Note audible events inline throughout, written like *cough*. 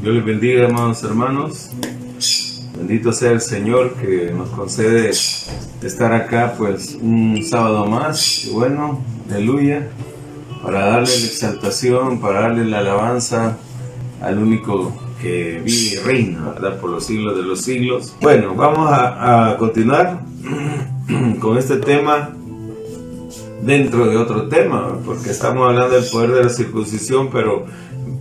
Dios les bendiga, amados hermanos. Bendito sea el Señor que nos concede estar acá, pues, un sábado más. Y bueno, aleluya, para darle la exaltación, para darle la alabanza al único que vive y reina. Por los siglos de los siglos. Bueno, vamos a continuar *clears throat* con este tema dentro de otro tema, porque estamos hablando del poder de la circuncisión, pero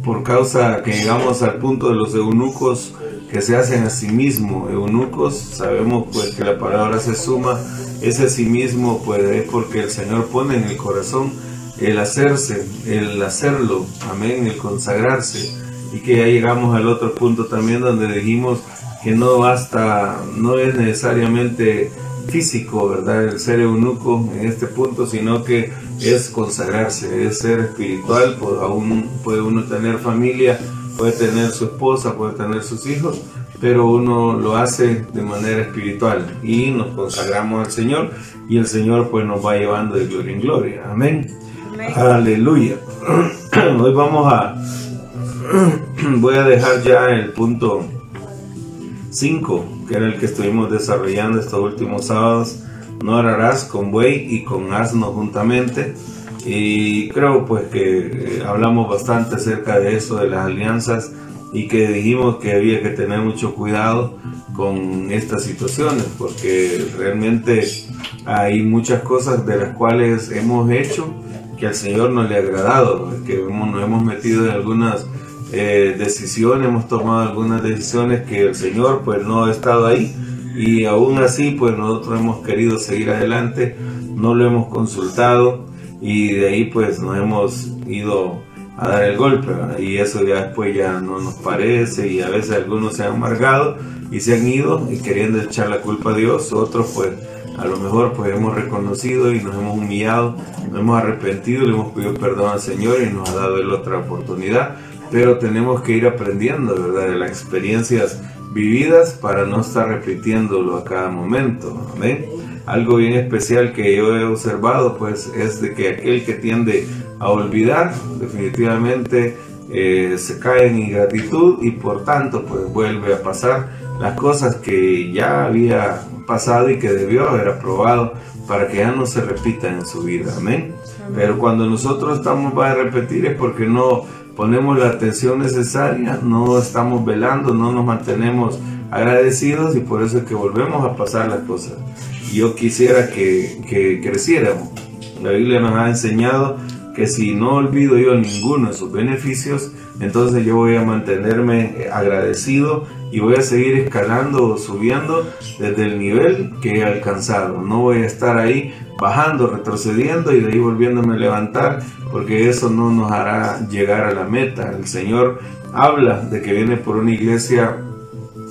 por causa que llegamos al punto de los eunucos que se hacen a sí mismos eunucos, sabemos pues que la palabra se suma, ese a sí mismo pues es porque el Señor pone en el corazón el hacerse, el hacerlo, amén, el consagrarse, y que ya llegamos al otro punto también donde dijimos que no basta, no es necesariamente físico, ¿verdad? El ser eunuco en este punto, sino que es consagrarse, es ser espiritual, pues aún puede uno tener familia, puede tener su esposa, puede tener sus hijos, pero uno lo hace de manera espiritual y nos consagramos al Señor y el Señor pues nos va llevando de gloria en gloria. Amén. Aleluya. *clears throat* Hoy vamos a, *clears throat* voy a dejar ya el punto 5, que era el que estuvimos desarrollando estos últimos sábados. No harás con buey y con asno juntamente. Y creo pues que eh, hablamos bastante acerca de eso, de las alianzas, y que dijimos que había que tener mucho cuidado con estas situaciones, porque realmente hay muchas cosas de las cuales hemos hecho que al Señor no le ha agradado, que nos hemos metido en algunas eh, decisiones, hemos tomado algunas decisiones que el Señor pues no ha estado ahí y aún así pues nosotros hemos querido seguir adelante, no lo hemos consultado y de ahí pues nos hemos ido a dar el golpe y eso ya después ya no nos parece y a veces algunos se han amargado y se han ido y queriendo echar la culpa a Dios, otros pues a lo mejor pues hemos reconocido y nos hemos humillado, nos hemos arrepentido, le hemos pedido perdón al Señor y nos ha dado él otra oportunidad pero tenemos que ir aprendiendo, ¿verdad? De las experiencias vividas para no estar repitiéndolo a cada momento, ¿amén? Algo bien especial que yo he observado, pues, es de que aquel que tiende a olvidar, definitivamente eh, se cae en ingratitud y por tanto, pues, vuelve a pasar las cosas que ya había pasado y que debió haber aprobado para que ya no se repitan en su vida, amén. Pero cuando nosotros estamos para repetir es porque no ponemos la atención necesaria, no estamos velando, no nos mantenemos agradecidos y por eso es que volvemos a pasar las cosas. Yo quisiera que, que creciéramos. La Biblia nos ha enseñado que si no olvido yo ninguno de sus beneficios, entonces yo voy a mantenerme agradecido y voy a seguir escalando o subiendo desde el nivel que he alcanzado. No voy a estar ahí bajando, retrocediendo y de ahí volviéndome a levantar, porque eso no nos hará llegar a la meta. El Señor habla de que viene por una iglesia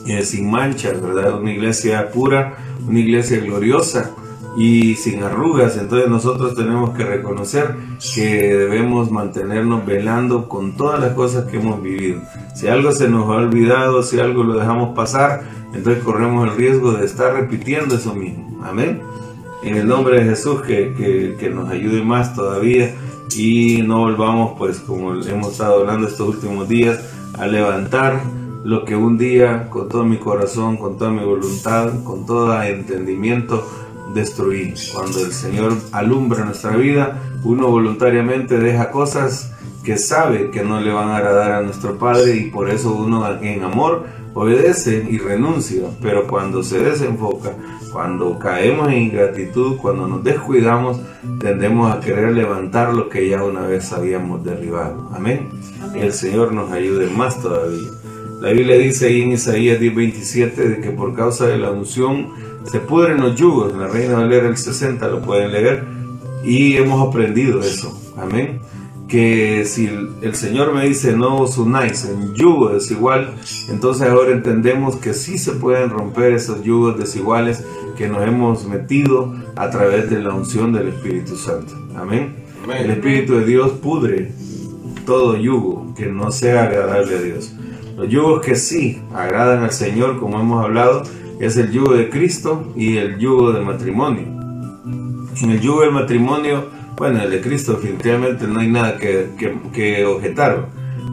eh, sin manchas, ¿verdad? Una iglesia pura, una iglesia gloriosa y sin arrugas. Entonces nosotros tenemos que reconocer que debemos mantenernos velando con todas las cosas que hemos vivido. Si algo se nos ha olvidado, si algo lo dejamos pasar, entonces corremos el riesgo de estar repitiendo eso mismo. Amén. En el nombre de Jesús que, que, nos ayude más todavía y no volvamos pues como hemos estado hablando estos últimos días a levantar lo que un día con todo mi corazón, con toda mi voluntad, con todo entendimiento destruir. Cuando el Señor alumbra nuestra vida, uno voluntariamente deja cosas que sabe que no le van a agradar a nuestro Padre y por eso uno en amor obedece y renuncia. Pero cuando se desenfoca, cuando caemos en ingratitud, cuando nos descuidamos, tendemos a querer levantar lo que ya una vez habíamos derribado. Amén. Y el Señor nos ayude más todavía. La Biblia dice ahí en Isaías 10:27 de que por causa de la unción se pudren los yugos. La Reina Valera el 60 lo pueden leer y hemos aprendido eso. Amén. Que si el Señor me dice no os unáis en yugo desigual, entonces ahora entendemos que sí se pueden romper esos yugos desiguales que nos hemos metido a través de la unción del Espíritu Santo. Amén. El Espíritu de Dios pudre todo yugo que no sea agradable a Dios. Los yugos que sí agradan al Señor, como hemos hablado, es el yugo de Cristo y el yugo del matrimonio. En el yugo del matrimonio, bueno, el de Cristo definitivamente no hay nada que, que, objetar.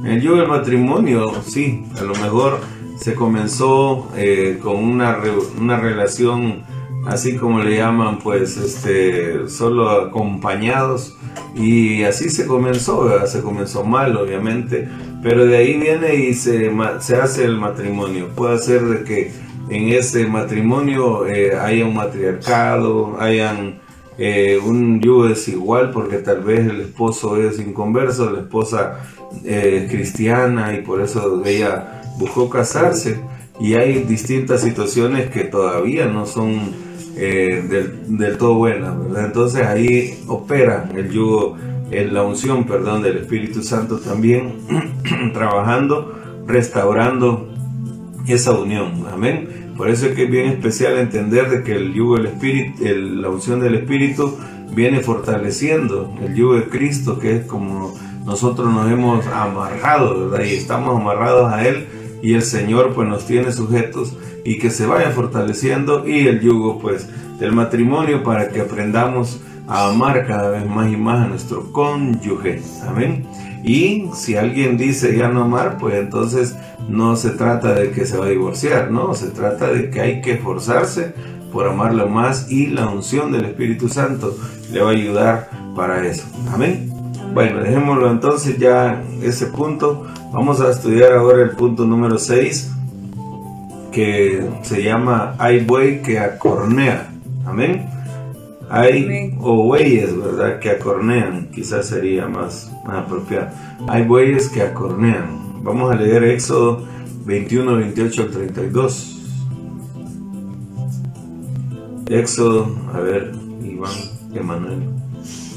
El yugo del matrimonio, sí, a lo mejor se comenzó eh, con una, una relación así como le llaman, pues, este, solo acompañados. Y así se comenzó, se comenzó mal, obviamente, pero de ahí viene y se, se hace el matrimonio. Puede ser de que en ese matrimonio eh, haya un matriarcado, hayan eh, un yugo desigual, porque tal vez el esposo es inconverso, la esposa eh, es cristiana y por eso ella buscó casarse. Y hay distintas situaciones que todavía no son eh, del, todo buena, ¿verdad? Entonces ahí opera el yugo, la unción, perdón, del Espíritu Santo también *clears throat* trabajando, restaurando esa unión, amén. Por eso es que es bien especial entender de que el yugo del Espíritu, la unción del Espíritu viene fortaleciendo el yugo de Cristo, que es como nosotros nos hemos amarrado, ¿verdad? Y estamos amarrados a Él y el Señor pues nos tiene sujetos y que se vaya fortaleciendo y el yugo pues del matrimonio para que aprendamos a amar cada vez más y más a nuestro cónyuge. Amén. Y si alguien dice ya no amar, pues entonces no se trata de que se va a divorciar, no, se trata de que hay que esforzarse por amarlo más y la unción del Espíritu Santo le va a ayudar para eso. Amén. Bueno, dejémoslo entonces ya ese punto. Vamos a estudiar ahora el punto número 6 que se llama Hay buey que acornea. Amén. Hay o bueyes, ¿verdad? Que acornean, quizás sería más, más apropiado. Hay bueyes que acornean. Vamos a leer Éxodo 21, 28 al 32. Éxodo, a ver, Iván, Emanuel.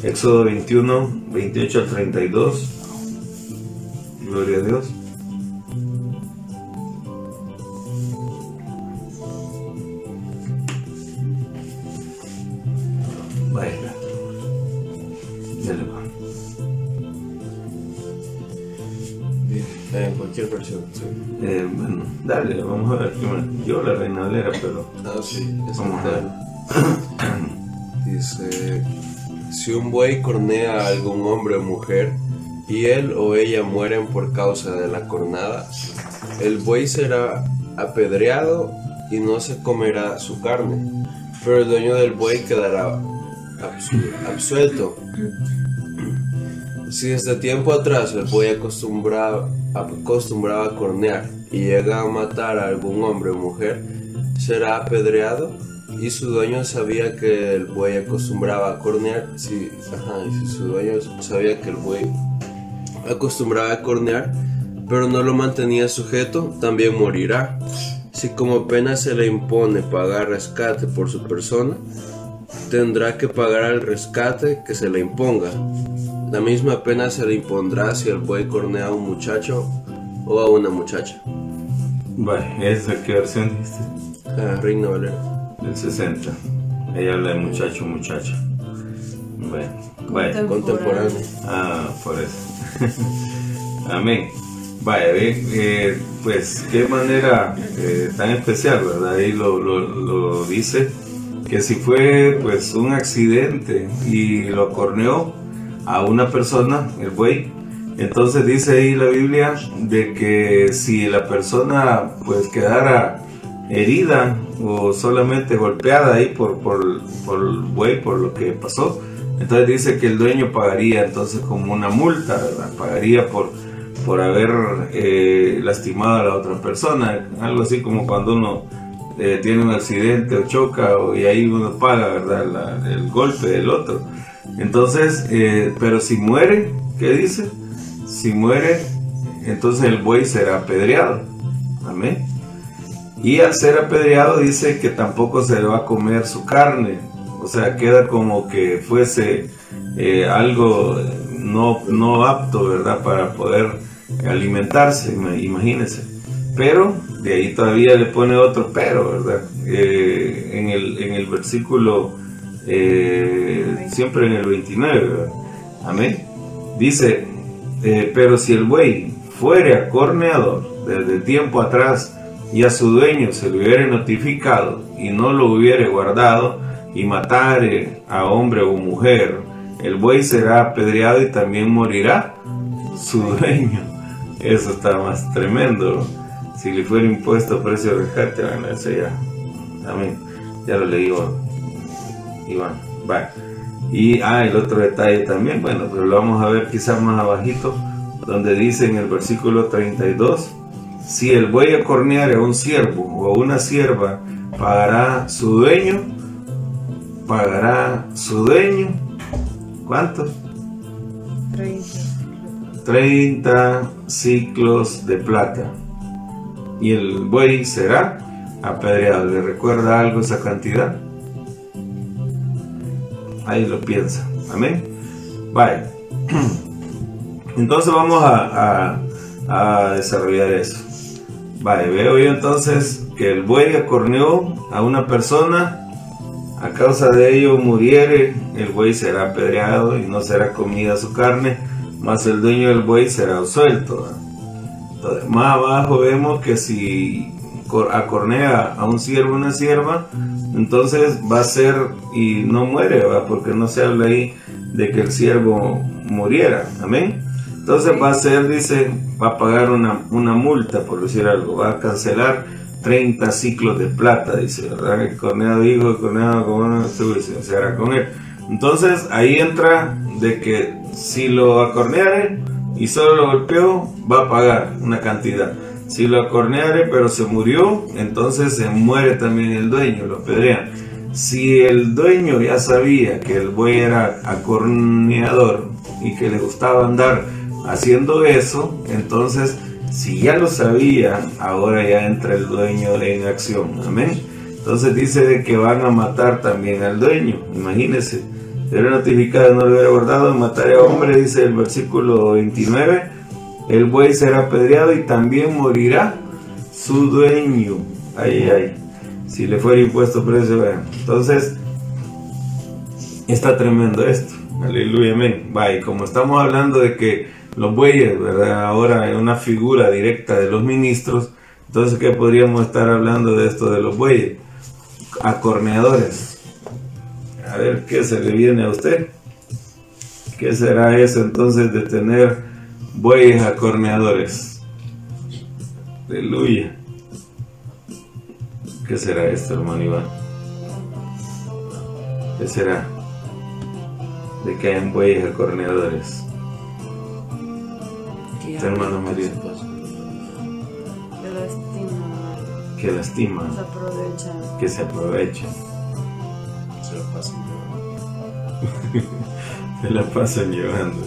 Éxodo 21, 28 al 32. Gloria a Dios. Dale, vamos a ver. Yo la Reina Valera, pero. Ah, sí, vamos a ver. Dice: Si un buey cornea a algún hombre o mujer y él o ella mueren por causa de la cornada, el buey será apedreado y no se comerá su carne, pero el dueño del buey quedará absuelto. Si desde tiempo atrás el buey acostumbraba, acostumbraba a cornear y llega a matar a algún hombre o mujer, será apedreado y su dueño sabía que el buey acostumbraba a cornear, si, si su dueño sabía que el buey acostumbraba a cornear, pero no lo mantenía sujeto, también morirá. Si como pena se le impone pagar rescate por su persona, tendrá que pagar el rescate que se le imponga. La misma pena se le impondrá si el buey cornea a un muchacho o a una muchacha. Bueno, ¿esa qué versión dijiste? Ah, Reina Valera. Del 60. Ella habla de muchacho o muchacha. Bueno, bueno. Contemporáneo. Ah, por eso. *laughs* Amén. Vaya, eh, pues qué manera eh, tan especial, ¿verdad? Ahí lo, lo, lo, dice, que si fue pues un accidente y lo corneó a una persona, el buey, entonces dice ahí la Biblia de que si la persona pues quedara herida o solamente golpeada ahí por, por, por el buey, por lo que pasó, entonces dice que el dueño pagaría entonces como una multa, ¿verdad? Pagaría por, por haber eh, lastimado a la otra persona, algo así como cuando uno eh, tiene un accidente o choca y ahí uno paga, ¿verdad? el golpe del otro. Entonces, eh, pero si muere, ¿qué dice? Si muere, entonces el buey será apedreado. Amén. Y al ser apedreado dice que tampoco se le va a comer su carne. O sea, queda como que fuese eh, algo no, no apto, ¿verdad? Para poder alimentarse, imagínense. Pero de ahí todavía le pone otro pero, ¿verdad? Eh, en, el, en el versículo eh, siempre en el 29, amén. Dice, eh, pero si el buey fuere acorneador desde tiempo atrás y a su dueño se le hubiere notificado y no lo hubiere guardado y matare a hombre o mujer, el buey será apedreado y también morirá su dueño. Eso está más tremendo. Si le fuera impuesto precio de rescate, bueno, eso ya. Amén. Ya lo leí Iván. Va. Y ah, el otro detalle también, bueno, pero lo vamos a ver quizás más abajito, donde dice en el versículo 32, si el buey acorneare a un siervo o a una sierva, pagará su dueño, pagará su dueño, ¿cuánto? 30. 30 ciclos de plata. Y el buey será apedreado. ¿Le recuerda algo esa cantidad? Ahí lo piensa. Amén. Vale. *clears throat* Entonces vamos a, desarrollar eso. Vale, veo yo entonces que el buey acorneó a una persona. A causa de ello muriere, el buey será apedreado y no será comida su carne, mas el dueño del buey será suelto. Entonces, más abajo vemos que si acornea a un siervo una sierva, entonces va a ser y no muere, porque no se habla ahí de que el siervo muriera, amén. Entonces va a ser, dice, va a pagar una, una multa, por decir algo, va a cancelar 30 ciclos de plata, dice, ¿verdad? El corneado hijo, corneado como se hará con él. Entonces ahí entra de que si lo acorneare y solo lo golpeó, va a pagar una cantidad. Si lo acorneare pero se murió, entonces se muere también el dueño, lo pedrean. Si el dueño ya sabía que el buey era acorneador y que le gustaba andar haciendo eso, entonces si ya lo sabía, ahora ya entra el dueño en acción. Amén. Entonces dice de que van a matar también al dueño. Imagínense. Era notificado, no le hubiera guardado, mataré a hombre, dice el versículo 29 el buey será apedreado y también morirá su dueño. Ay, ay, si le fuera impuesto precio, vean. Entonces, está tremendo esto. Aleluya, amén. Y como estamos hablando de que los bueyes, ¿verdad? Ahora es una figura directa de los ministros, entonces, ¿qué podríamos estar hablando de esto de los bueyes? Acorneadores. A ver, ¿qué se le viene a usted? ¿Qué será eso entonces de tener bueyes acorneadores. Aleluya. ¿Qué será esto, hermano Iván? ¿Qué será? De que hayan bueyes acorneadores. ¿Qué hermano María? Que lastiman. Que lastiman. Se aprovechan. Que se aprovechan. Se la pasan llevando. *laughs* se la pasan llevando.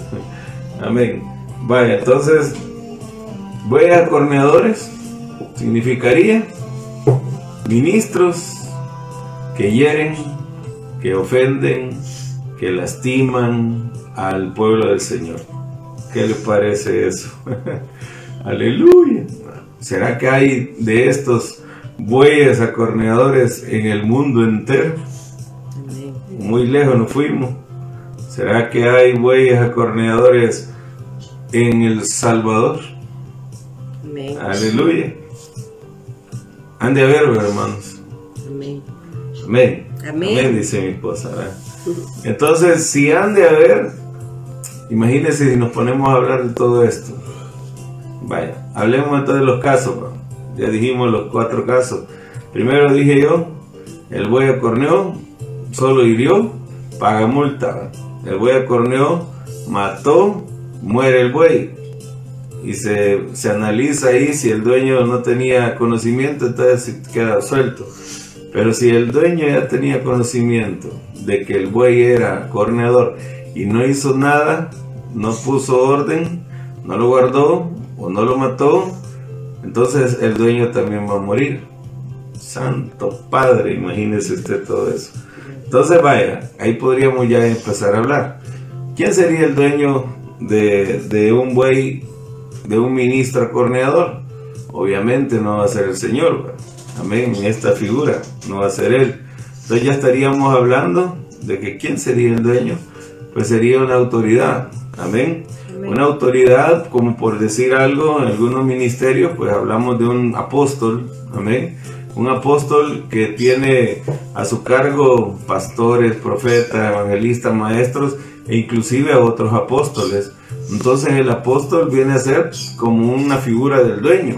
Amén. Vaya, entonces, voy a corneadores, significaría ministros que hieren, que ofenden, que lastiman al pueblo del Señor. ¿Qué le parece eso? *laughs* Aleluya. ¿Será que hay de estos bueyes acorneadores en el mundo entero? Muy lejos nos fuimos. ¿Será que hay bueyes acorneadores en El Salvador. Amén. Aleluya. Han de haber, hermanos. Amén. Amén. Amén. dice mi esposa. Entonces, si han de haber, imagínense si nos ponemos a hablar de todo esto. Vaya, hablemos entonces de los casos. Ya dijimos los cuatro casos. Primero dije yo, el buey acorneó, solo hirió, paga multa. El buey acorneó, mató, muere el buey y se, analiza ahí si el dueño no tenía conocimiento, entonces queda suelto. Pero si el dueño ya tenía conocimiento de que el buey era corneador y no hizo nada, no puso orden, no lo guardó o no lo mató, entonces el dueño también va a morir. Santo Padre, imagínese usted todo eso. Entonces vaya, ahí podríamos ya empezar a hablar. ¿Quién sería el dueño de, un buey, de un ministro acorneador, obviamente no va a ser el Señor, amén, en esta figura, no va a ser Él. Entonces ya estaríamos hablando de que quién sería el dueño, pues sería una autoridad, amén. Una autoridad, como por decir algo, en algunos ministerios, pues hablamos de un apóstol, amén. Un apóstol que tiene a su cargo pastores, profetas, evangelistas, maestros, e inclusive a otros apóstoles, Entonces el apóstol viene a ser como una figura del dueño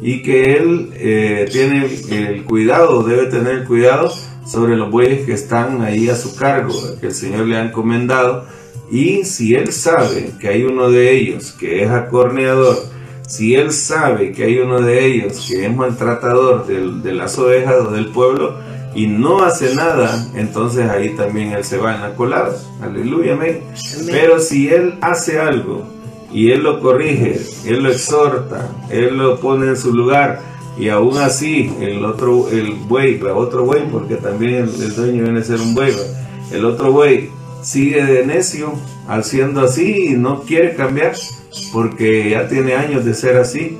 y que él eh, tiene el cuidado, debe tener el cuidado sobre los bueyes que están ahí a su cargo, que el Señor le ha encomendado. Y si él sabe que hay uno de ellos que es acorneador, si él sabe que hay uno de ellos que es maltratador de las ovejas o del pueblo y no hace nada, entonces ahí también él se va en la colada. Aleluya, amén. Pero si él hace algo y él lo corrige, él lo exhorta, él lo pone en su lugar, y aún así el otro, el buey, otro buey, porque también el, dueño viene a ser un buey, el otro buey sigue de necio, haciendo así y no quiere cambiar, porque ya tiene años de ser así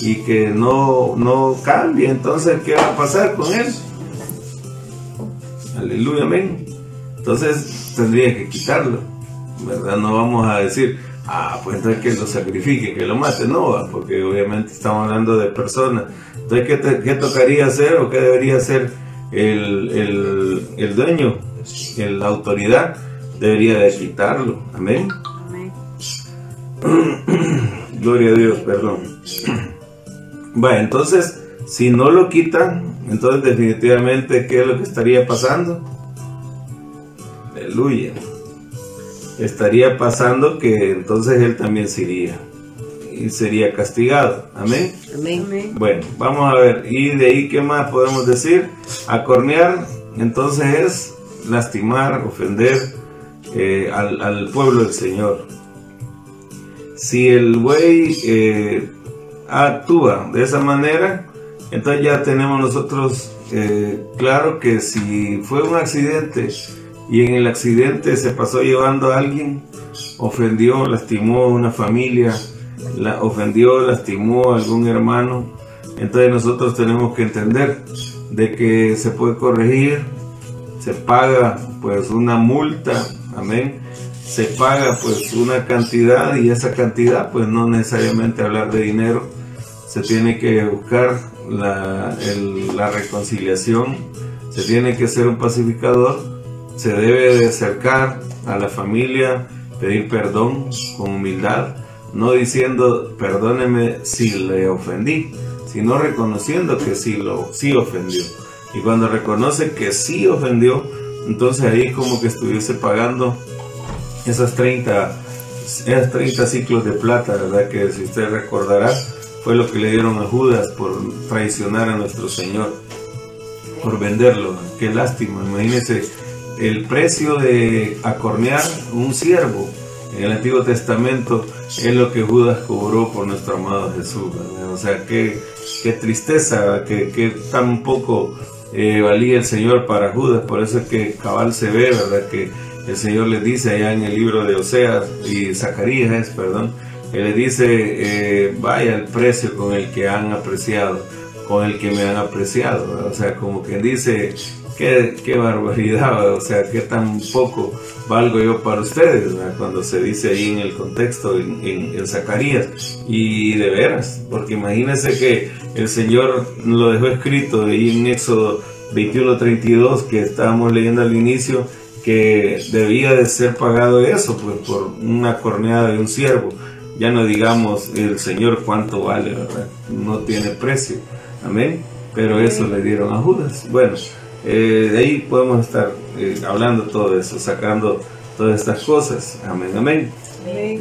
y que no, no cambia, entonces ¿qué va a pasar con él? Aleluya, amén. Entonces tendría que quitarlo, ¿verdad? No vamos a decir, ah, pues entonces que lo sacrifique, que lo mate, no, porque obviamente estamos hablando de personas. Entonces, ¿qué, tocaría hacer o qué debería hacer el, el, dueño, la autoridad? Debería de quitarlo, amén. *coughs* Gloria a Dios, perdón. Bueno, entonces, si no lo quitan, entonces definitivamente, ¿qué es lo que estaría pasando? Aleluya estaría pasando que entonces él también sería y sería castigado. Amén. Amén. Bueno, vamos a ver. Y de ahí, ¿qué más podemos decir? Acornear, entonces es lastimar, ofender eh, al, pueblo del Señor. Si el buey eh, actúa de esa manera, entonces ya tenemos nosotros eh, claro que si fue un accidente, y en el accidente se pasó llevando a alguien, ofendió, lastimó a una familia, la ofendió, lastimó a algún hermano. Entonces nosotros tenemos que entender de que se puede corregir, se paga pues una multa, amén, se paga pues una cantidad y esa cantidad pues no necesariamente hablar de dinero, se tiene que buscar la, la reconciliación, se tiene que ser un pacificador se debe de acercar a la familia, pedir perdón con humildad, no diciendo perdóneme si le ofendí, sino reconociendo que sí lo sí ofendió. Y cuando reconoce que sí ofendió, entonces ahí como que estuviese pagando esas 30, esas 30 ciclos de plata, ¿verdad? Que si usted recordará, fue lo que le dieron a Judas por traicionar a nuestro Señor, por venderlo. Qué lástima, imagínese el precio de acornear un siervo en el Antiguo Testamento es lo que Judas cobró por nuestro amado Jesús. O sea, qué, qué tristeza, que, que, tan poco eh, valía el Señor para Judas. Por eso es que cabal se ve, ¿verdad? Que el Señor le dice allá en el libro de Oseas y Zacarías, perdón, él le dice, eh, vaya el precio con el que han apreciado, con el que me han apreciado. O sea, como quien dice, qué, barbaridad, o sea, qué tan poco valgo yo para ustedes, cuando se dice ahí en el contexto, en, Zacarías. Y de veras, porque imagínense que el Señor lo dejó escrito ahí en Éxodo 21:32, que estábamos leyendo al inicio, que debía de ser pagado eso, pues por una corneada de un siervo. Ya no digamos el Señor cuánto vale, ¿verdad? No tiene precio. Amén. Pero eso le dieron a Judas. Bueno, eh, de ahí podemos estar eh, hablando todo eso, sacando todas estas cosas. Amén, amén.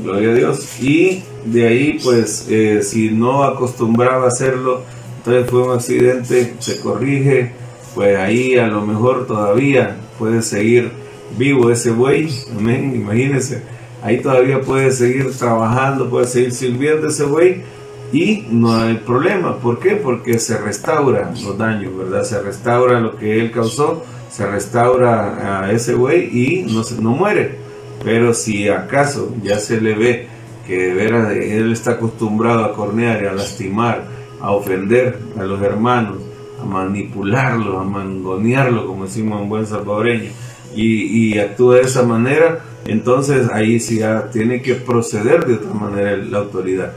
Gloria a Dios. Y de ahí, pues, eh, si no acostumbraba a hacerlo, entonces fue un accidente, se corrige, pues ahí a lo mejor todavía puede seguir vivo ese buey. Amén, imagínense. Ahí todavía puede seguir trabajando, puede seguir sirviendo ese buey y no hay problema. ¿Por qué? Porque se restauran los daños, ¿verdad? Se restaura lo que él causó, se restaura a ese güey y no, no muere. Pero si acaso ya se le ve que de veras él está acostumbrado a cornear y a lastimar, a ofender a los hermanos, a manipularlo, a mangonearlo, como decimos en buen salvadoreño, y, y actúa de esa manera, entonces ahí sí tiene que proceder de otra manera la autoridad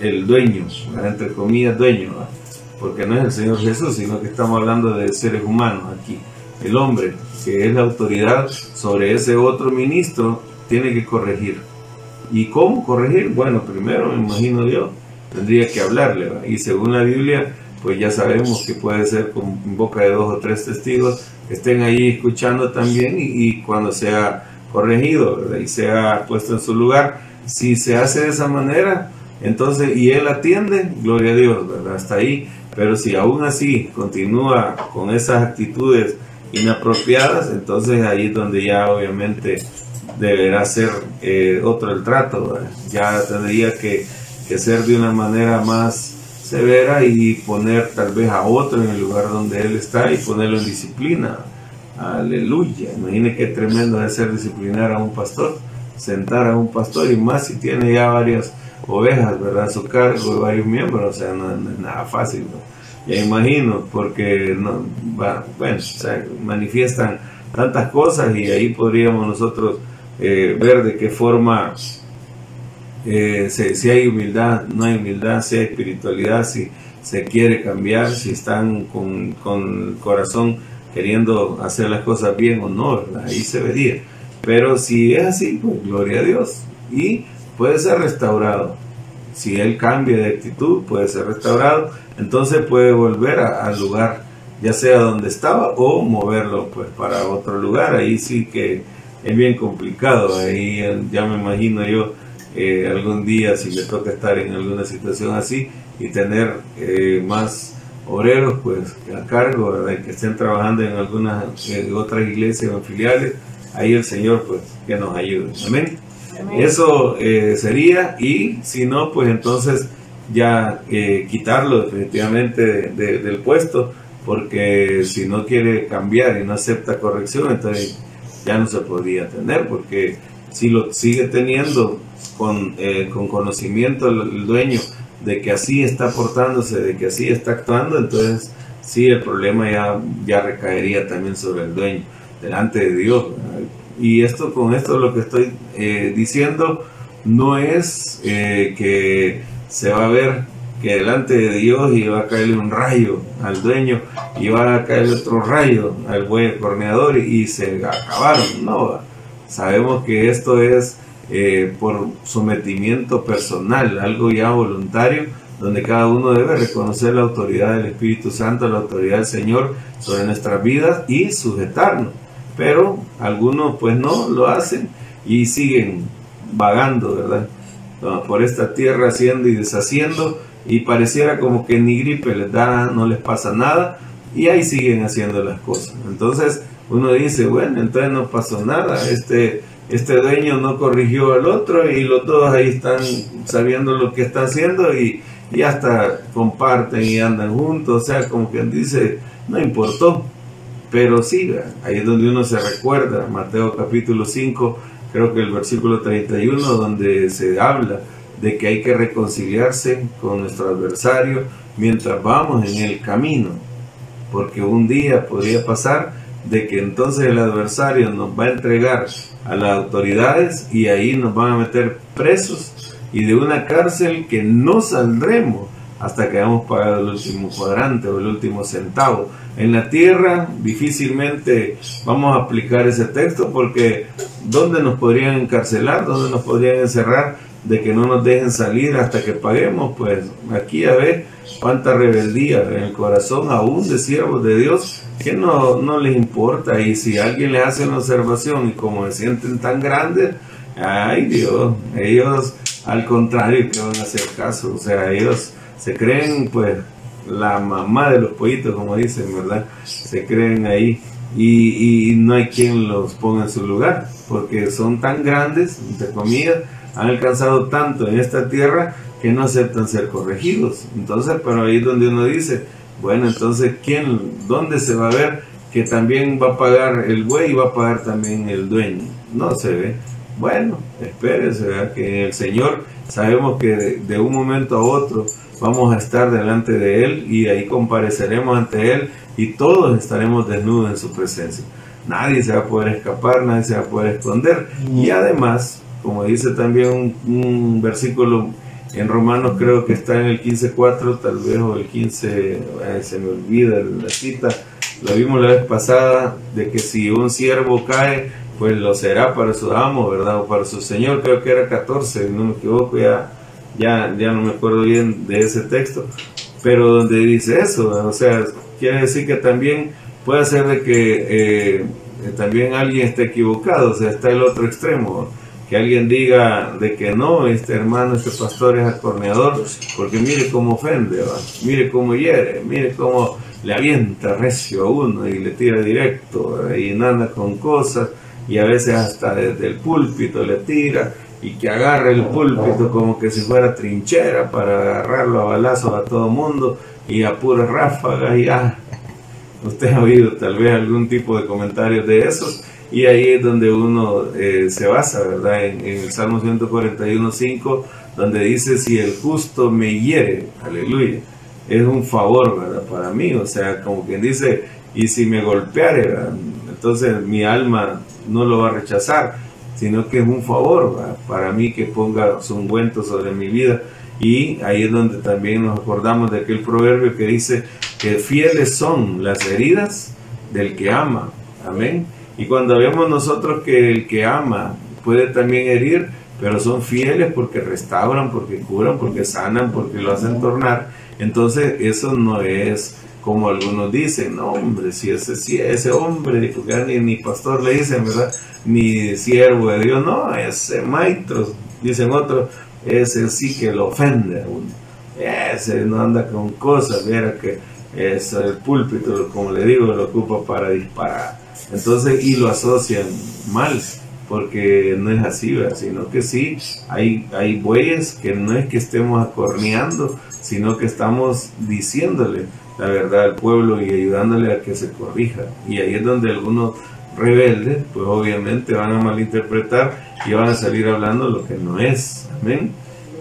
el dueño, entre comillas dueño, porque no es el Señor Jesús, sino que estamos hablando de seres humanos aquí. El hombre, que es la autoridad sobre ese otro ministro, tiene que corregir. ¿Y cómo corregir? Bueno, primero me imagino yo, tendría que hablarle. ¿va? Y según la Biblia, pues ya sabemos que puede ser con boca de dos o tres testigos que estén ahí escuchando también y cuando sea corregido ¿verdad? y sea puesto en su lugar, si se hace de esa manera, entonces, y él atiende, gloria a Dios. Hasta ahí. Pero si aún así continúa con esas actitudes inapropiadas, entonces ahí es donde ya obviamente deberá ser eh, otro el trato, ya tendría que, que, ser de una manera más severa y poner tal vez a otro en el lugar donde él está y ponerlo en disciplina. Aleluya, imagine qué tremendo es ser disciplinar a un pastor, sentar a un pastor y más si tiene ya varias ovejas, ¿verdad? Su cargo, varios miembros, o sea, no, es nada fácil, ¿no? Ya imagino, porque no, bueno, manifiestan tantas cosas y ahí podríamos nosotros eh, ver de qué forma, eh, si, si, hay humildad, no hay humildad, si hay espiritualidad, si se quiere cambiar, si están con, con el corazón queriendo hacer las cosas bien o no, ahí se vería. Pero si es así, pues gloria a Dios. Y puede ser restaurado. Si él cambia de actitud, puede ser restaurado. Entonces puede volver al lugar, ya sea donde estaba, o moverlo pues para otro lugar. Ahí sí que es bien complicado. Ahí ya me imagino yo eh, algún día si le toca estar en alguna situación así y tener eh, más obreros pues a cargo, ¿verdad? que estén trabajando en algunas en otras iglesias o filiales, ahí el Señor pues que nos ayude. Amén. Eso eh, sería, y si no, pues entonces ya eh, quitarlo definitivamente de, de, del puesto, porque si no quiere cambiar y no acepta corrección, entonces ya no se podría tener, porque si lo sigue teniendo con, eh, con conocimiento el, el, dueño de que así está portándose, de que así está actuando, entonces sí el problema ya, ya recaería también sobre el dueño, delante de Dios. Y esto con esto lo que estoy eh, diciendo no es eh, que se va a ver que delante de Dios y va a caerle un rayo al dueño y va a caer otro rayo al buen corneador y se acabaron. No, sabemos que esto es eh, por sometimiento personal, algo ya voluntario, donde cada uno debe reconocer la autoridad del Espíritu Santo, la autoridad del Señor sobre nuestras vidas y sujetarnos pero algunos pues no lo hacen y siguen vagando, ¿verdad? Por esta tierra haciendo y deshaciendo y pareciera como que ni gripe les da, no les pasa nada y ahí siguen haciendo las cosas. Entonces uno dice, bueno, entonces no pasó nada, este, este dueño no corrigió al otro y los dos ahí están sabiendo lo que está haciendo y, y hasta comparten y andan juntos, o sea, como quien dice, no importó. Pero sí, ahí es donde uno se recuerda, Mateo capítulo 5, creo que el versículo 31, donde se habla de que hay que reconciliarse con nuestro adversario mientras vamos en el camino, porque un día podría pasar de que entonces el adversario nos va a entregar a las autoridades y ahí nos van a meter presos y de una cárcel que no saldremos hasta que hayamos pagado el último cuadrante o el último centavo. En la tierra difícilmente vamos a aplicar ese texto porque ¿dónde nos podrían encarcelar? ¿Dónde nos podrían encerrar? De que no nos dejen salir hasta que paguemos. Pues aquí a ver cuánta rebeldía en el corazón aún de siervos de Dios que no, no les importa. Y si alguien les hace una observación y como se sienten tan grandes, ay Dios, ellos al contrario que van a hacer caso. O sea, ellos se creen pues la mamá de los pollitos, como dicen, ¿verdad? Se creen ahí y, y, no hay quien los ponga en su lugar, porque son tan grandes, entre comillas, han alcanzado tanto en esta tierra que no aceptan ser corregidos. Entonces, pero ahí es donde uno dice, bueno, entonces, ¿quién, dónde se va a ver que también va a pagar el buey y va a pagar también el dueño? No se ve. Bueno, espérense, ¿verdad? que el Señor sabemos que de, de un momento a otro vamos a estar delante de Él y ahí compareceremos ante Él y todos estaremos desnudos en su presencia. Nadie se va a poder escapar, nadie se va a poder esconder. Y además, como dice también un, versículo en Romanos, creo que está en el 15.4, tal vez, o el 15, ay, se me olvida la cita, lo vimos la vez pasada, de que si un siervo cae, pues lo será para su amo, ¿verdad? O para su señor, creo que era 14, no me equivoco, ya, ya, ya no me acuerdo bien de ese texto, pero donde dice eso, o sea, quiere decir que también puede ser de que eh, también alguien esté equivocado, o sea, está el otro extremo, que alguien diga de que no, este hermano, este pastor es acorneador, porque mire cómo ofende, mire cómo hiere, mire cómo le avienta recio a uno y le tira directo y anda con cosas y a veces hasta desde el púlpito le tira y que agarre el púlpito como que si fuera trinchera para agarrarlo a balazos a todo mundo y a puras ráfagas y ah, usted ha oído tal vez algún tipo de comentarios de esos y ahí es donde uno eh, se basa, ¿verdad? En, el Salmo 141.5 donde dice si el justo me hiere, aleluya, es un favor, ¿verdad? Para mí, o sea, como quien dice, y si me golpeare, ¿verdad? entonces mi alma no lo va a rechazar, sino que es un favor para mí que ponga su ungüento sobre mi vida. Y ahí es donde también nos acordamos de aquel proverbio que dice que fieles son las heridas del que ama. Amén. Y cuando vemos nosotros que el que ama puede también herir, pero son fieles porque restauran, porque curan, porque sanan, porque lo hacen tornar, entonces eso no es como algunos dicen, no hombre, si ese, si ese hombre, ni, ni pastor le dicen, ¿verdad? Ni siervo de Dios, no, ese maestro, dicen otros, ese sí que lo ofende a uno, ese no anda con cosas, mira que es el púlpito, como le digo, lo ocupa para disparar. Entonces, y lo asocian mal, porque no es así, sino que sí, hay, hay bueyes que no es que estemos acorneando, sino que estamos diciéndole la verdad al pueblo y ayudándole a que se corrija. Y ahí es donde algunos rebeldes, pues obviamente van a malinterpretar y van a salir hablando lo que no es. Amén.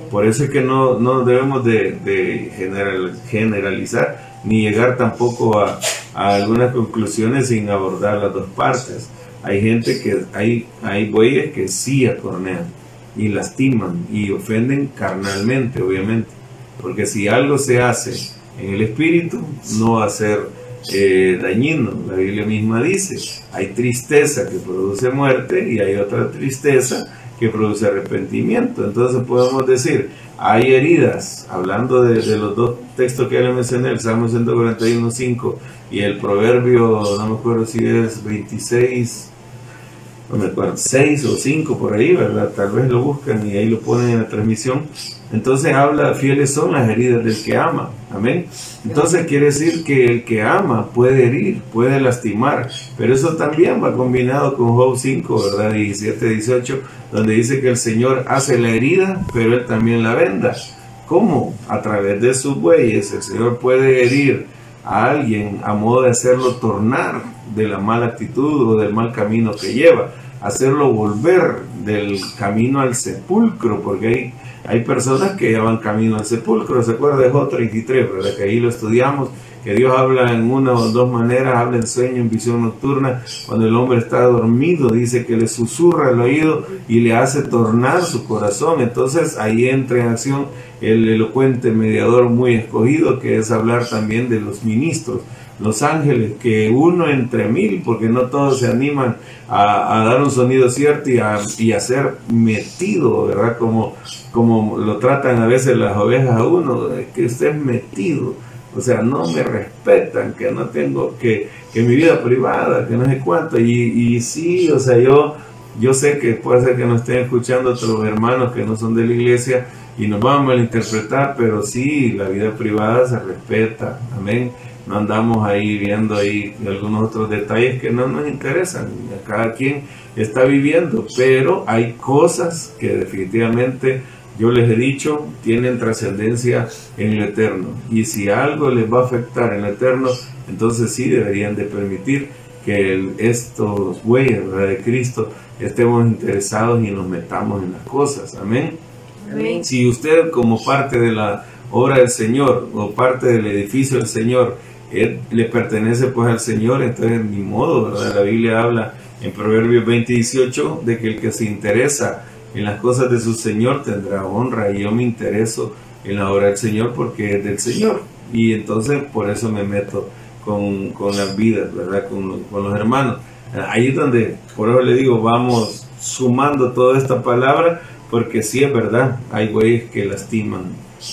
Por eso es que no, no debemos de, general, generalizar ni llegar tampoco a, a, algunas conclusiones sin abordar las dos partes. Hay gente que, hay, hay bueyes que sí acornean y lastiman y ofenden carnalmente, obviamente. Porque si algo se hace en el espíritu no va a ser eh, dañino. La Biblia misma dice, hay tristeza que produce muerte y hay otra tristeza que produce arrepentimiento. Entonces podemos decir, hay heridas, hablando de, los dos textos que ya le mencioné, el Salmo 141.5 y el Proverbio, no me acuerdo si es 26, no me acuerdo, 6 o 5 por ahí, ¿verdad? Tal vez lo buscan y ahí lo ponen en la transmisión entonces habla, fieles son las heridas del que ama. Amén. Entonces quiere decir que el que ama puede herir, puede lastimar. Pero eso también va combinado con Job 5, ¿verdad? 17, 18, donde dice que el Señor hace la herida, pero Él también la venda. ¿Cómo? A través de sus bueyes el Señor puede herir a alguien a modo de hacerlo tornar de la mala actitud o del mal camino que lleva, hacerlo volver del camino al sepulcro, porque hay hay personas que van camino al sepulcro, ¿se acuerda de Job 33, verdad? Que ahí lo estudiamos, que Dios habla en una o dos maneras, habla en sueño, en visión nocturna, cuando el hombre está dormido, dice que le susurra al oído y le hace tornar su corazón. Entonces ahí entra en acción el elocuente mediador muy escogido, que es hablar también de los ministros los ángeles, que uno entre mil, porque no todos se animan a, dar un sonido cierto y a, y ser metido, ¿verdad? Como, como lo tratan a veces las ovejas a uno, que usted es metido, o sea, no me respetan, que no tengo, que, que mi vida privada, que no sé cuánto, y, y sí, o sea, yo, yo sé que puede ser que nos estén escuchando otros hermanos que no son de la iglesia y nos van a malinterpretar, pero sí, la vida privada se respeta, amén no andamos ahí viendo ahí algunos otros detalles que no nos interesan. Cada quien está viviendo, pero hay cosas que definitivamente yo les he dicho tienen trascendencia en el eterno. Y si algo les va a afectar en el eterno, entonces sí deberían de permitir que estos bueyes de Cristo estemos interesados y nos metamos en las cosas. Amén. Si usted como parte de la obra del Señor o parte del edificio del Señor él le pertenece pues al Señor, entonces ni modo, ¿verdad? La Biblia habla en Proverbios 20 18 de que el que se interesa en las cosas de su Señor tendrá honra y yo me intereso en la obra del Señor porque es del Señor y entonces por eso me meto con, con las vidas, ¿verdad? Con, con, los hermanos. Ahí es donde, por eso le digo, vamos sumando toda esta palabra, porque sí es verdad, hay güeyes que lastiman,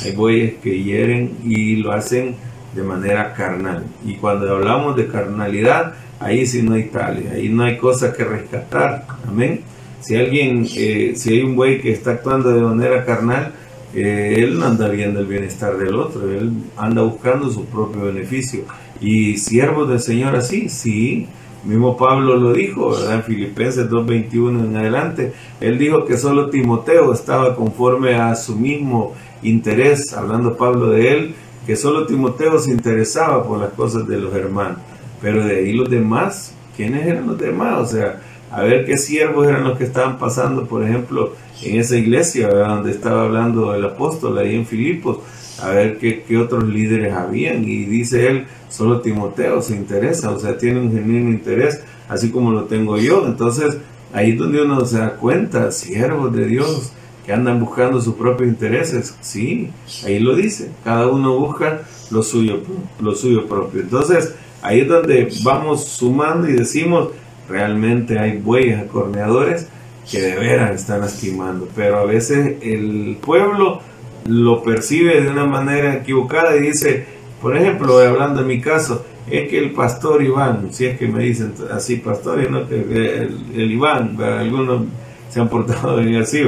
hay güeyes que hieren y lo hacen de manera carnal. Y cuando hablamos de carnalidad, ahí sí no hay tal, ahí no hay cosa que rescatar. Amén. Si alguien, eh, si hay un güey que está actuando de manera carnal, eh, él no anda viendo el bienestar del otro, él anda buscando su propio beneficio. Y siervos del Señor así, sí, mismo Pablo lo dijo, ¿verdad? En Filipenses 2.21 en adelante, él dijo que solo Timoteo estaba conforme a su mismo interés, hablando Pablo de él, que solo Timoteo se interesaba por las cosas de los hermanos, pero de ahí los demás, ¿quiénes eran los demás? O sea, a ver qué siervos eran los que estaban pasando, por ejemplo, en esa iglesia, donde estaba hablando el apóstol ahí en Filipos, a ver qué, qué, otros líderes habían. Y dice él, solo Timoteo se interesa, o sea, tiene un genuino interés, así como lo tengo yo. Entonces, ahí es donde uno se da cuenta, siervos de Dios que andan buscando sus propios intereses. Sí, ahí lo dice, cada uno busca lo suyo, lo suyo propio. Entonces, ahí es donde vamos sumando y decimos, realmente hay bueyes acorneadores que de veras están lastimando, pero a veces el pueblo lo percibe de una manera equivocada y dice, por ejemplo, hablando de mi caso, es que el pastor Iván, si es que me dicen así pastor, no que el, Iván, algunos se han portado bien así,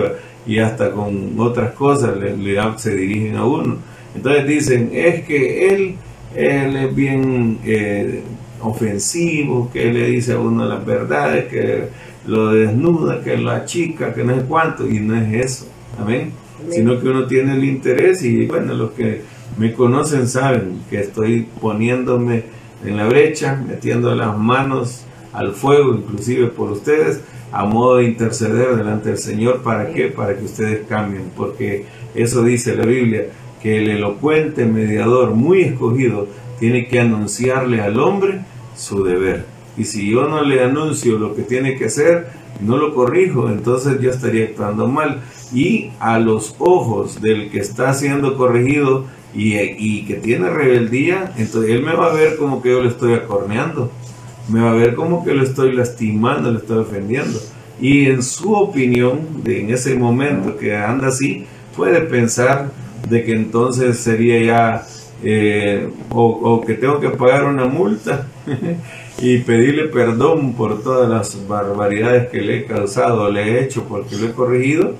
y hasta con otras cosas le, se dirigen a uno. Entonces dicen, es que él, él es bien eh, ofensivo, que él le dice a uno las verdades, que lo desnuda, que lo achica, que no es cuánto, y no es eso. Amén. Sino que uno tiene el interés y bueno, los que me conocen saben que estoy poniéndome en la brecha, metiendo las manos al fuego, inclusive por ustedes, a modo de interceder delante del Señor. ¿Para qué? Para que ustedes cambien, porque eso dice la Biblia, que el elocuente mediador muy escogido tiene que anunciarle al hombre su deber. Y si yo no le anuncio lo que tiene que hacer, no lo corrijo, entonces yo estaría actuando mal. Y a los ojos del que está siendo corregido y, y que tiene rebeldía, entonces él me va a ver como que yo le estoy acorneando. Me va a ver como que lo estoy lastimando, le estoy ofendiendo. Y en su opinión, en ese momento que anda así, puede pensar de que entonces sería ya eh, o, que tengo que pagar una multa *laughs* y pedirle perdón por todas las barbaridades que le he causado, le he hecho porque lo he corregido,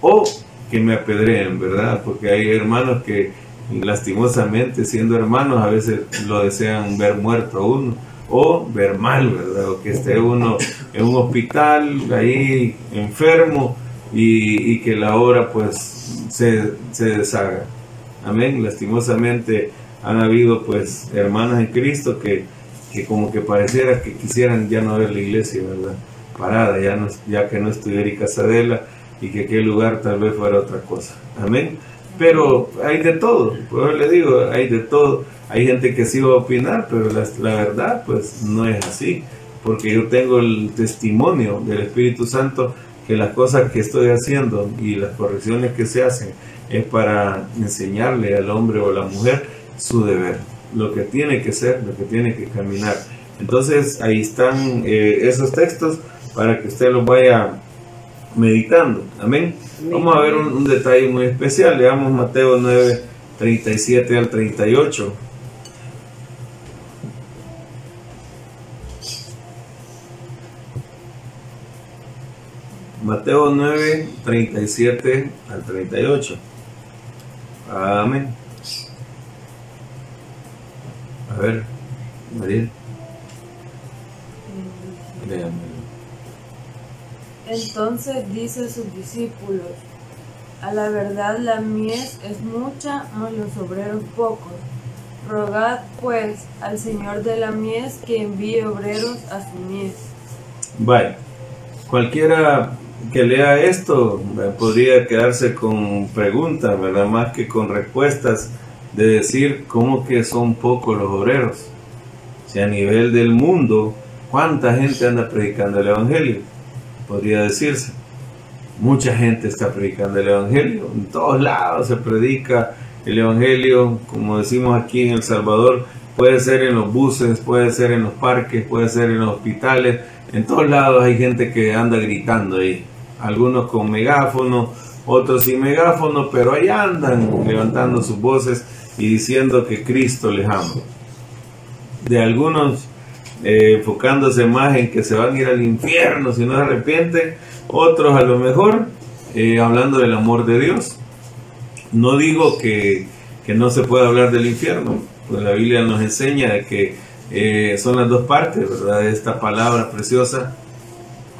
o que me apedreen, ¿verdad? Porque hay hermanos que lastimosamente siendo hermanos a veces lo desean ver muerto a uno o ver mal, ¿verdad? O que esté uno en un hospital ahí enfermo y, y que la hora pues se, se deshaga. Amén. Lastimosamente han habido pues hermanas en Cristo que, que como que pareciera que quisieran ya no ver la iglesia, ¿verdad? Parada, ya, no, ya que no estuviera y Casadela y que aquel lugar tal vez fuera otra cosa. Amén. Pero hay de todo, pues le digo, hay de todo. Hay gente que sí va a opinar, pero la, verdad pues no es así, porque yo tengo el testimonio del Espíritu Santo que las cosas que estoy haciendo y las correcciones que se hacen es para enseñarle al hombre o la mujer su deber, lo que tiene que ser, lo que tiene que caminar. Entonces ahí están eh, esos textos para que usted los vaya meditando. Amén. Vamos a ver un, detalle muy especial. Leamos Mateo 9, 37 al 38. Mateo 9, 37 al 38. Amén. A ver, María. Entonces dice sus discípulos, a la verdad la mies es mucha, mas los obreros pocos. Rogad pues al Señor de la mies que envíe obreros a su mies. Vaya, cualquiera que lea esto podría quedarse con preguntas, ¿verdad? Más que con respuestas de decir cómo que son pocos los obreros. Si a nivel del mundo, ¿cuánta gente anda predicando el Evangelio? Podría decirse. Mucha gente está predicando el Evangelio. En todos lados se predica el Evangelio. Como decimos aquí en El Salvador, puede ser en los buses, puede ser en los parques, puede ser en los hospitales, en todos lados hay gente que anda gritando ahí, algunos con megáfono, otros sin megáfono, pero ahí andan levantando sus voces y diciendo que Cristo les ama. De algunos eh, enfocándose más en que se van a ir al infierno si no se arrepienten, otros a lo mejor eh, hablando del amor de Dios. No digo que, que, no se pueda hablar del infierno, pues la Biblia nos enseña que eh, son las dos partes, ¿verdad? De esta palabra preciosa,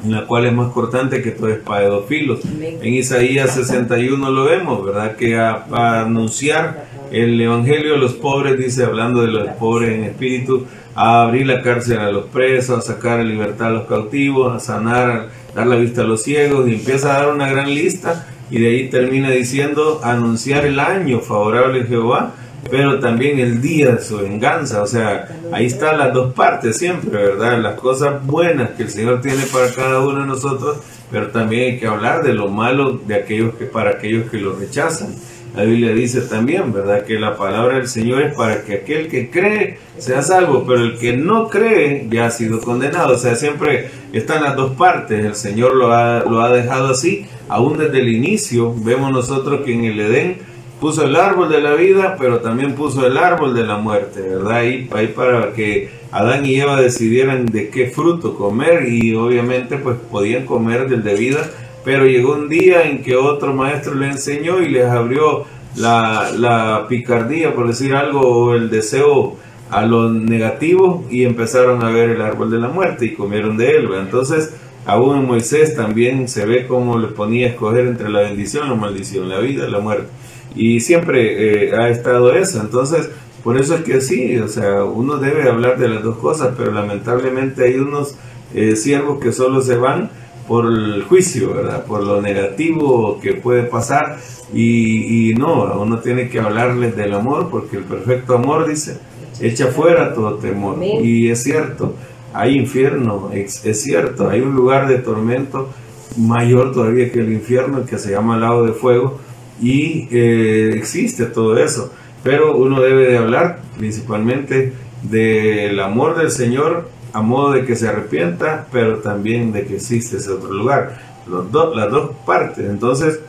en la cual es más cortante que toda espada de dos filos. En Isaías 61 lo vemos, ¿verdad? Que a, a anunciar el evangelio de los pobres, dice, hablando de los pobres en espíritu, a abrir la cárcel a los presos, a sacar a libertad a los cautivos, a sanar, dar la vista a los ciegos, y empieza a dar una gran lista, y de ahí termina diciendo, anunciar el año favorable a Jehová, pero también el día de su venganza, o sea, ahí están las dos partes siempre, ¿verdad? Las cosas buenas que el Señor tiene para cada uno de nosotros, pero también hay que hablar de lo malo de aquellos que para aquellos que lo rechazan. La Biblia dice también, ¿verdad? Que la palabra del Señor es para que aquel que cree sea salvo, pero el que no cree ya ha sido condenado. O sea, siempre están las dos partes. El Señor lo ha, lo ha dejado así. Aún desde el inicio vemos nosotros que en el Edén puso el árbol de la vida, pero también puso el árbol de la muerte, ¿verdad? Ahí, para que Adán y Eva decidieran de qué fruto comer y obviamente pues podían comer del de vida pero llegó un día en que otro maestro le enseñó y les abrió la, picardía, por decir algo, o el deseo a lo negativo y empezaron a ver el árbol de la muerte y comieron de él. Entonces, aún en Moisés también se ve cómo le ponía a escoger entre la bendición la maldición, la vida la muerte. Y siempre eh, ha estado eso. Entonces, por eso es que sí, o sea, uno debe hablar de las dos cosas, pero lamentablemente hay unos eh, siervos que solo se van por el juicio, ¿verdad? Por lo negativo que puede pasar y, no, uno tiene que hablarles del amor porque el perfecto amor dice, echa fuera todo temor. Y es cierto, hay infierno, es, cierto, hay un lugar de tormento mayor todavía que el infierno que se llama lago de fuego y eh, existe todo eso. Pero uno debe de hablar principalmente del amor del Señor a modo de que se arrepienta, pero también de que existe ese otro lugar. Los dos, las dos partes. Entonces,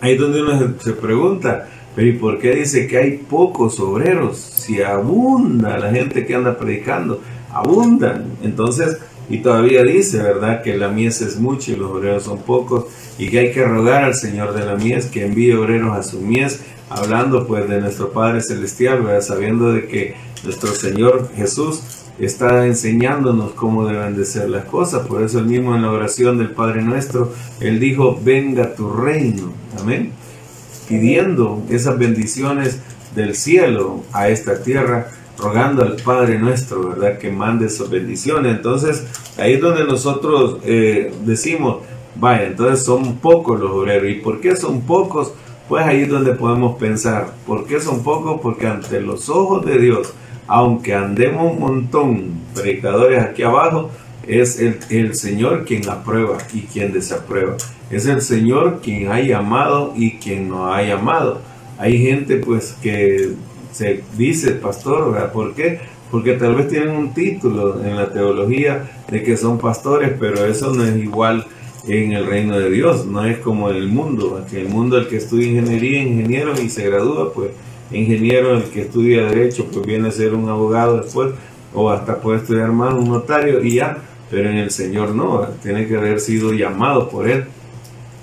ahí es donde uno se, pregunta, pero ¿y por qué dice que hay pocos obreros? Si abunda la gente que anda predicando, abundan. Entonces, y todavía dice, ¿verdad?, que la mies es mucha y los obreros son pocos, y que hay que rogar al Señor de la mies que envíe obreros a su mies, hablando pues de nuestro Padre Celestial, ¿verdad? sabiendo de que nuestro Señor Jesús está enseñándonos cómo deben de ser las cosas. Por eso el mismo en la oración del Padre Nuestro, Él dijo, venga tu reino. Amén. Pidiendo esas bendiciones del cielo a esta tierra, rogando al Padre Nuestro, ¿verdad? Que mande esas bendiciones. Entonces, ahí es donde nosotros eh, decimos, vaya, entonces son pocos los obreros. ¿Y por qué son pocos? Pues ahí es donde podemos pensar, ¿por qué son pocos? Porque ante los ojos de Dios, aunque andemos un montón predicadores aquí abajo, es el, el, Señor quien aprueba y quien desaprueba. Es el Señor quien ha llamado y quien no ha llamado. Hay gente pues que se dice pastor, ¿verdad? ¿Por qué? Porque tal vez tienen un título en la teología de que son pastores, pero eso no es igual en el reino de Dios, no es como en el mundo, que el mundo el que estudia ingeniería, ingeniero y se gradúa, pues ingeniero, el que estudia derecho, pues viene a ser un abogado después, o hasta puede estudiar más un notario y ya, pero en el Señor no, tiene que haber sido llamado por Él.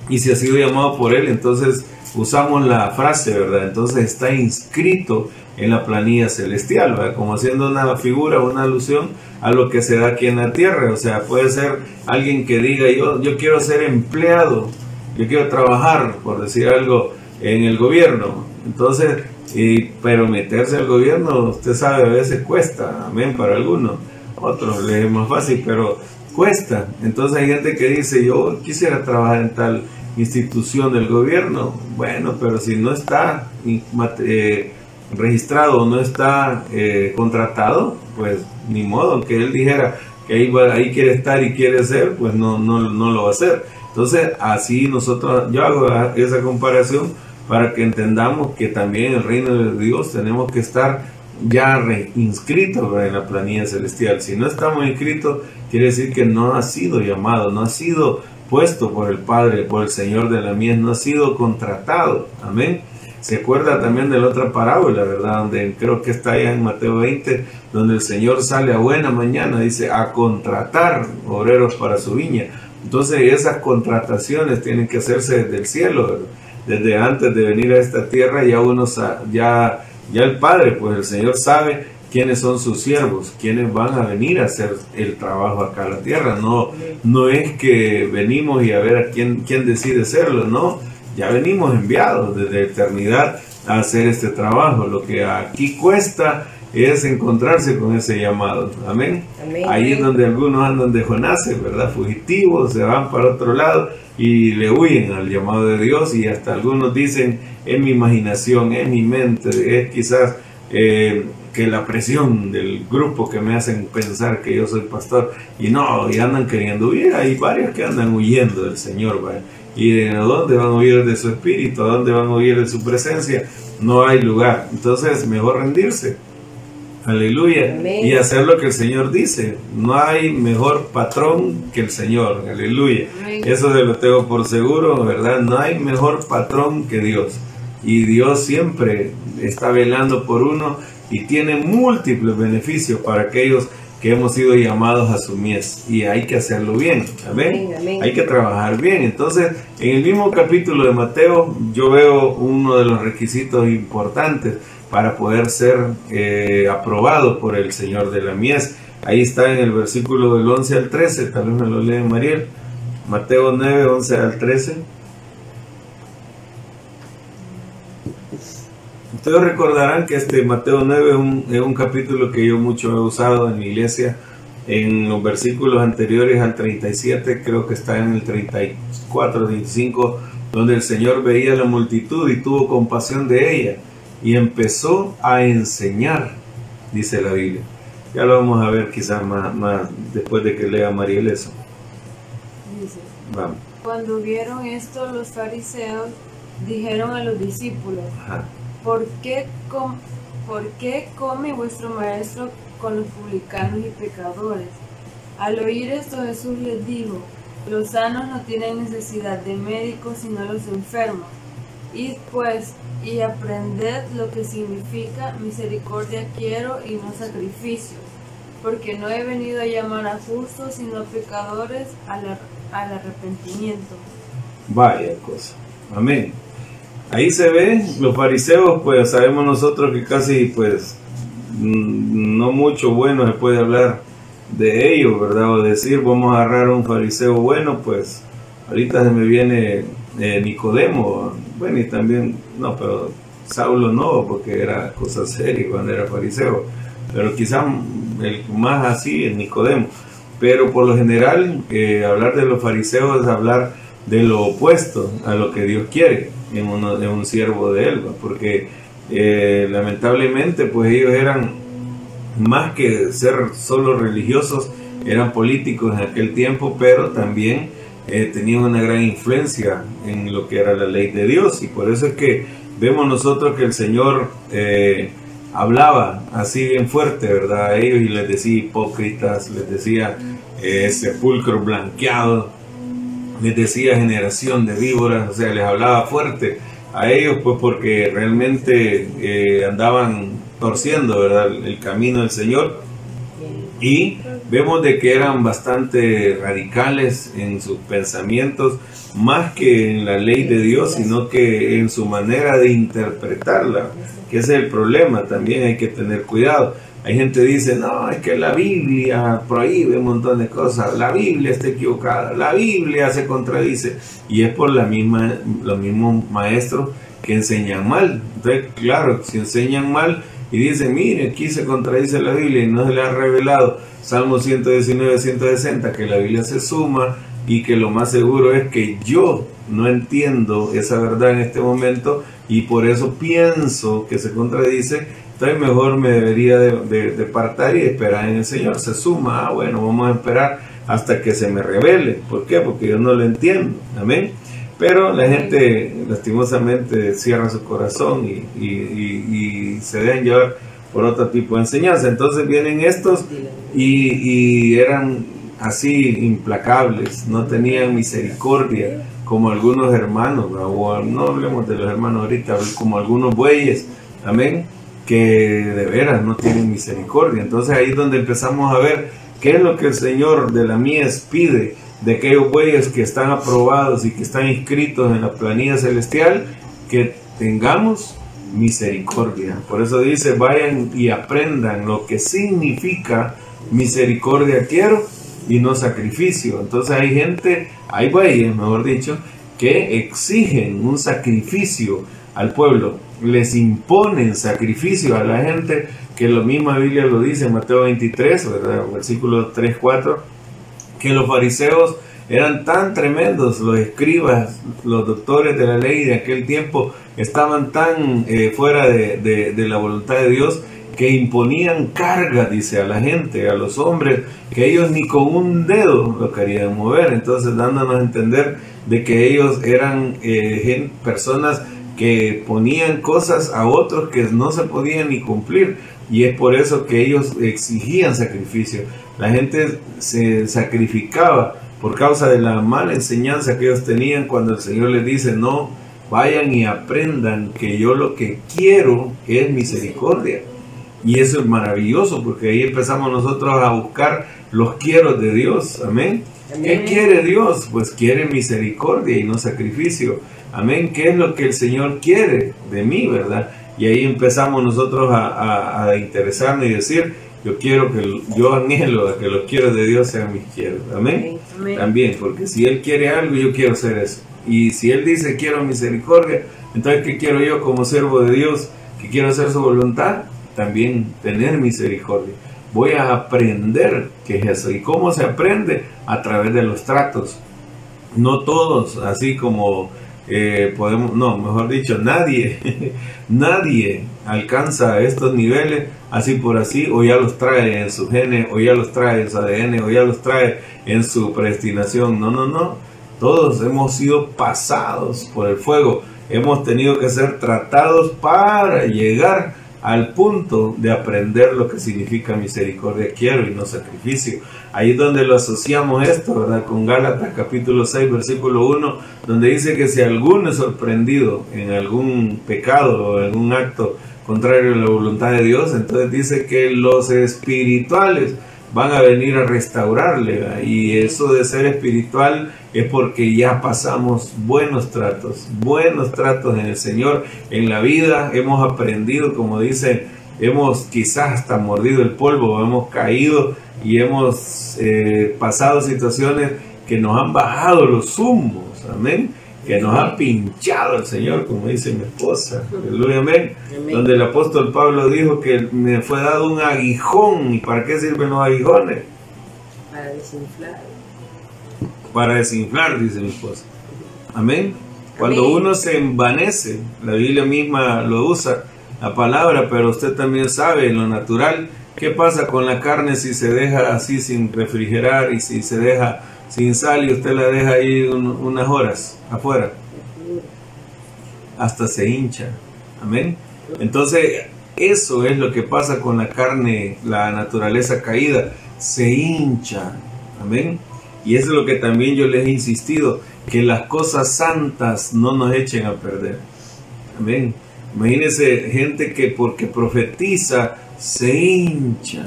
Y si ha sido llamado por Él, entonces usamos la frase, ¿verdad? Entonces está inscrito en la planilla celestial, ¿verdad? Como haciendo una figura, una alusión a lo que se da aquí en la tierra. O sea, puede ser alguien que diga, yo, yo quiero ser empleado, yo quiero trabajar, por decir algo, en el gobierno. Entonces, y, pero meterse al gobierno, usted sabe, a veces cuesta, amén, para algunos. Otros les es más fácil, pero cuesta. Entonces hay gente que dice, yo quisiera trabajar en tal institución del gobierno. Bueno, pero si no está eh, registrado, no está eh, contratado, pues ni modo, aunque él dijera que ahí, ahí quiere estar y quiere ser, pues no, no, no lo va a hacer. Entonces así nosotros, yo hago esa comparación para que entendamos que también el reino de Dios tenemos que estar ya reinscritos en la planilla celestial. Si no estamos inscritos, quiere decir que no ha sido llamado, no ha sido puesto por el Padre, por el Señor de la mies, no ha sido contratado. Amén. Se acuerda también de la otra parábola, ¿verdad? Donde creo que está allá en Mateo 20, donde el Señor sale a buena mañana, dice, a contratar obreros para su viña. Entonces esas contrataciones tienen que hacerse desde el cielo, desde antes de venir a esta tierra ya uno ya ya el Padre, pues el Señor sabe quiénes son sus siervos, quiénes van a venir a hacer el trabajo acá a la tierra. No, no es que venimos y a ver a quién, quién decide hacerlo, no. Ya venimos enviados desde eternidad a hacer este trabajo. Lo que aquí cuesta es encontrarse con ese llamado. Amén. Ahí es donde algunos andan de Jonás, ¿verdad? Fugitivos, se van para otro lado y le huyen al llamado de Dios y hasta algunos dicen, en mi imaginación, en mi mente, es quizás eh, que la presión del grupo que me hacen pensar que yo soy pastor y no, y andan queriendo huir, hay varios que andan huyendo del Señor. ¿Y de dónde van a huir de su espíritu? ¿A dónde van a huir de su presencia? No hay lugar. Entonces, mejor rendirse Aleluya. Y hacer lo que el Señor dice. No hay mejor patrón que el Señor. Aleluya. Eso se lo tengo por seguro, ¿verdad? No hay mejor patrón que Dios. Y Dios siempre está velando por uno y tiene múltiples beneficios para aquellos que hemos sido llamados a su mies. Y hay que hacerlo bien. Amén. Hay que trabajar bien. Entonces, en el mismo capítulo de Mateo, yo veo uno de los requisitos importantes para poder ser eh, aprobado por el Señor de la mies. Ahí está en el versículo del 11 al 13, tal vez me lo lee Mariel. Mateo 9, 11 al 13. Ustedes recordarán que este Mateo 9 es un, es un capítulo que yo mucho he usado en mi iglesia. En los versículos anteriores al 37, creo que está en el 34, 35, donde el Señor veía la multitud y tuvo compasión de ella y empezó a enseñar, dice la Biblia. Ya lo vamos a ver quizás más, más después de que lea Mariel eso. Dice, Cuando vieron esto los fariseos dijeron a los discípulos, ¿por qué, ¿por qué come vuestro maestro con los publicanos y pecadores? Al oír esto Jesús les dijo, los sanos no tienen necesidad de médicos sino los enfermos. Id pues y aprended lo que significa misericordia quiero y no sacrificios, porque no he venido a llamar a justos sino a pecadores al, al arrepentimiento. Vaya cosa. Amén. Ahí se ve, los fariseos, pues sabemos nosotros que casi, pues, no mucho bueno se puede hablar de ellos, ¿verdad? O decir, vamos a agarrar un fariseo bueno, pues, ahorita se me viene eh, Nicodemo, bueno, y también, no, pero Saulo no, porque era cosa seria cuando era fariseo, pero quizá el más así es Nicodemo. Pero por lo general, eh, hablar de los fariseos es hablar de lo opuesto a lo que Dios quiere en, uno, de un siervo de él, porque eh, lamentablemente pues ellos eran más que ser solo religiosos, eran políticos en aquel tiempo, pero también eh, tenían una gran influencia en lo que era la ley de Dios y por eso es que vemos nosotros que el Señor eh, hablaba así bien fuerte, ¿verdad? A ellos y les decía hipócritas, les decía eh, sepulcro blanqueado, les decía generación de víboras, o sea, les hablaba fuerte a ellos pues porque realmente andaban torciendo, ¿verdad? El camino del Señor y vemos de que eran bastante radicales en sus pensamientos, más que en la ley de Dios, sino que en su manera de interpretarla, que es el problema, también hay que tener cuidado. Hay gente que dice, no, es que la Biblia prohíbe un montón de cosas, la Biblia está equivocada, la Biblia se contradice, y es por la misma, los mismos maestros que enseñan mal. Entonces, claro, si enseñan mal, y dice, mire, aquí se contradice la Biblia y no se le ha revelado Salmo 119, 160, que la Biblia se suma y que lo más seguro es que yo no entiendo esa verdad en este momento y por eso pienso que se contradice, entonces mejor me debería de, de, y esperar en el Señor. Se suma, ah, bueno, vamos a esperar hasta que se me revele. ¿Por qué? Porque yo no lo entiendo. Amén. Pero la gente lastimosamente cierra su corazón y, se deben llevar por otro tipo de enseñanza. Entonces vienen estos y, y eran así implacables, no tenían misericordia como algunos hermanos, o no hablemos de los hermanos ahorita, como algunos bueyes, amén, que de veras no tienen misericordia. Entonces ahí es donde empezamos a ver qué es lo que el Señor de la mies pide de aquellos bueyes que están aprobados y que están inscritos en la planilla celestial, que tengamos misericordia. Por eso dice, vayan y aprendan lo que significa misericordia quiero y no sacrificio. Entonces hay gente, hay bueyes, mejor dicho, que exigen un sacrificio al pueblo, les imponen sacrificio a la gente, que la misma Biblia lo dice en Mateo 23, versículo 3, 4, que los fariseos eran tan tremendos, los escribas, los doctores de la ley de aquel tiempo estaban tan eh, fuera de, de la voluntad de Dios que imponían carga, dice, a la gente, a los hombres, que ellos ni con un dedo lo querían mover. Entonces, dándonos a entender de que ellos eran eh, personas que ponían cosas a otros que no se podían ni cumplir. Y es por eso que ellos exigían sacrificio. La gente se sacrificaba por causa de la mala enseñanza que ellos tenían cuando el Señor les dice, no, vayan y aprendan que yo lo que quiero es misericordia. Y eso es maravilloso porque ahí empezamos nosotros a buscar los quiero de Dios. Amén. ¿Qué quiere Dios? Pues quiere misericordia y no sacrificio. Amén. ¿Qué es lo que el Señor quiere de mí, verdad? Y ahí empezamos nosotros a, interesarnos y decir, yo quiero que, yo anhelo que los quiero de Dios sean mis quiero. Amén. También, porque si Él quiere algo, yo quiero hacer eso. Y si Él dice quiero misericordia, entonces ¿qué quiero yo como siervo de Dios? Que quiero hacer su voluntad también tener misericordia. Voy a aprender que es eso. ¿Y cómo se aprende? A través de los tratos. No todos, así como eh, podemos, no, mejor dicho, nadie, *laughs* nadie alcanza estos niveles así por así, o ya los trae en su genes, o ya los trae en su ADN, o ya los trae en su predestinación. No, no, no. Todos hemos sido pasados por el fuego. Hemos tenido que ser tratados para llegar al punto de aprender lo que significa misericordia quiero y no sacrificio. Ahí es donde lo asociamos esto, ¿verdad? Con Gálatas capítulo 6, versículo 1, donde dice que si alguno es sorprendido en algún pecado o algún acto contrario a la voluntad de Dios, entonces dice que los espirituales van a venir a restaurarle. Y eso de ser espiritual es porque ya pasamos buenos tratos, buenos tratos en el Señor, en la vida hemos aprendido, como dice, hemos quizás hasta mordido el polvo, hemos caído y hemos eh, pasado situaciones que nos han bajado los humos, amén que nos ha pinchado el Señor, como dice mi esposa. Aleluya, amén. Donde el apóstol Pablo dijo que me fue dado un aguijón. ¿Y para qué sirven los aguijones? Para desinflar. Para desinflar, dice mi esposa. Amén. Cuando uno se envanece, la Biblia misma lo usa, la palabra, pero usted también sabe en lo natural, ¿qué pasa con la carne si se deja así sin refrigerar y si se deja sin sal y usted la deja ahí unas horas afuera. Hasta se hincha. Amén. Entonces, eso es lo que pasa con la carne, la naturaleza caída. Se hincha. Amén. Y eso es lo que también yo les he insistido, que las cosas santas no nos echen a perder. Amén. Imagínense gente que porque profetiza se hincha.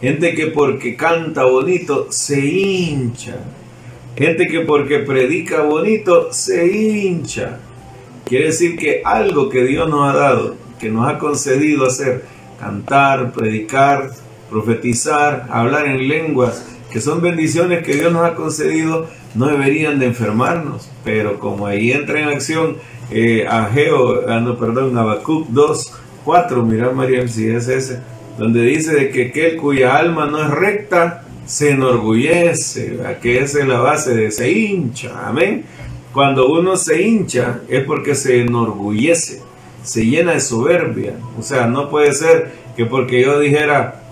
Gente que porque canta bonito se hincha. Gente que porque predica bonito se hincha. Quiere decir que algo que Dios nos ha dado, que nos ha concedido hacer, cantar, predicar, profetizar, hablar en lenguas, que son bendiciones que Dios nos ha concedido, no deberían de enfermarnos. Pero como ahí entra en acción eh, Ageo, ah, no, perdón, Habacuc 2, 4, mira María, si es ese donde dice que aquel cuya alma no es recta se enorgullece, que esa es la base de se hincha, amén. Cuando uno se hincha es porque se enorgullece, se llena de soberbia, o sea, no puede ser que porque yo dijera,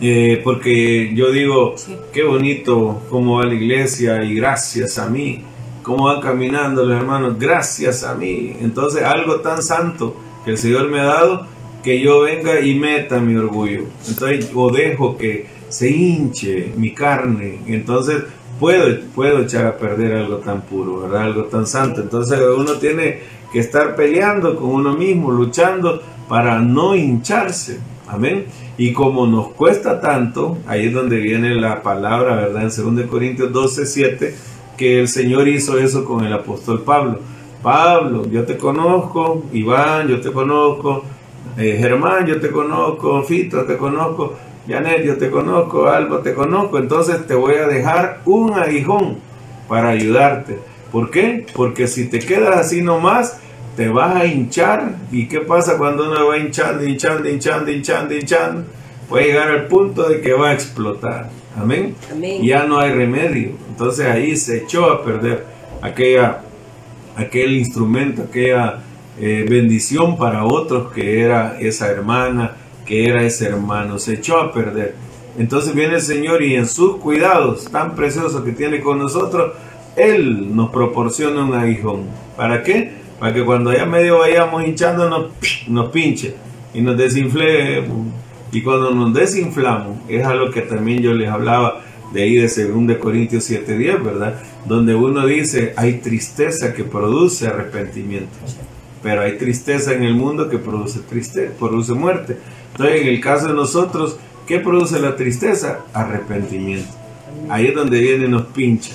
eh, porque yo digo, qué bonito cómo va la iglesia y gracias a mí, cómo van caminando los hermanos, gracias a mí. Entonces algo tan santo que el Señor me ha dado, que yo venga y meta mi orgullo. Entonces, o dejo que se hinche mi carne. Entonces, puedo, puedo echar a perder algo tan puro, ¿verdad? Algo tan santo. Entonces, uno tiene que estar peleando con uno mismo, luchando para no hincharse. Amén. Y como nos cuesta tanto, ahí es donde viene la palabra, ¿verdad? En 2 Corintios 12, 7, que el Señor hizo eso con el apóstol Pablo. Pablo, yo te conozco, Iván, yo te conozco, eh, Germán, yo te conozco, Fito, te conozco, Janet, yo te conozco, Alba, te conozco, entonces te voy a dejar un aguijón para ayudarte. ¿Por qué? Porque si te quedas así nomás, te vas a hinchar. ¿Y qué pasa cuando uno va hinchando, hinchando, hinchando, hinchando, hinchando? Puede llegar al punto de que va a explotar. Amén. Ya no hay remedio. Entonces ahí se echó a perder aquella, aquel instrumento, aquella eh, bendición para otros que era esa hermana, que era ese hermano. Se echó a perder. Entonces viene el Señor y en sus cuidados tan preciosos que tiene con nosotros, Él nos proporciona un aguijón. ¿Para qué? Para que cuando ya medio vayamos hinchando nos, nos pinche y nos desinfle. Y cuando nos desinflamos, es a lo que también yo les hablaba de ahí de 2 Corintios 7:10, ¿verdad? Donde uno dice, hay tristeza que produce arrepentimiento. Pero hay tristeza en el mundo que produce tristeza, produce muerte. Entonces, en el caso de nosotros, ¿qué produce la tristeza? Arrepentimiento. Ahí es donde viene nos pincha.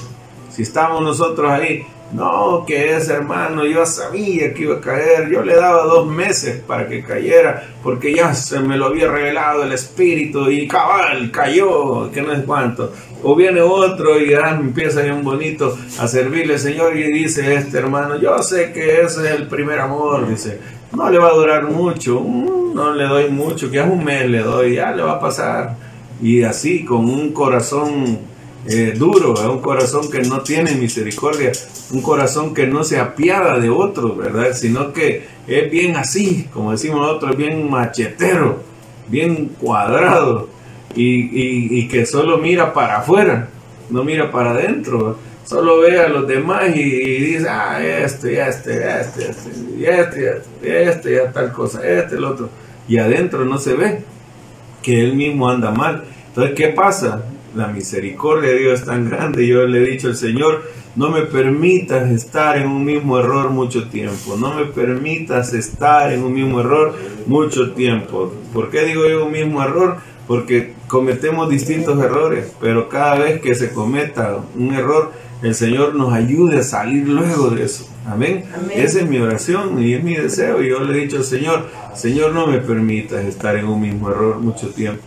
Si estamos nosotros ahí no, que ese hermano, yo sabía que iba a caer, yo le daba dos meses para que cayera, porque ya se me lo había revelado el espíritu y cabal, cayó, que no es cuánto. O viene otro y ya empieza bien bonito a servirle, Señor, y dice este hermano, yo sé que ese es el primer amor, dice, no le va a durar mucho, mm, no le doy mucho, que es un mes le doy, ya le va a pasar. Y así, con un corazón eh, duro, un corazón que no tiene misericordia, un corazón que no se apiada de otros, ¿verdad? Sino que es bien así, como decimos nosotros, bien machetero, bien cuadrado y, que solo mira para afuera, no mira para adentro. Solo ve a los demás y, dice, ah, este, este, este, este, y este, este, este, ya tal cosa, este, el otro. Y adentro no se ve que él mismo anda mal. Entonces, ¿qué pasa? La misericordia de Dios es tan grande. Yo le he dicho al Señor, no me permitas estar en un mismo error mucho tiempo. No me permitas estar en un mismo error mucho tiempo. ¿Por qué digo yo un mismo error? Porque cometemos distintos errores, pero cada vez que se cometa un error, el Señor nos ayude a salir luego de eso. Amén. Esa es mi oración y es mi deseo. Y yo le he dicho al Señor, Señor, no me permitas estar en un mismo error mucho tiempo.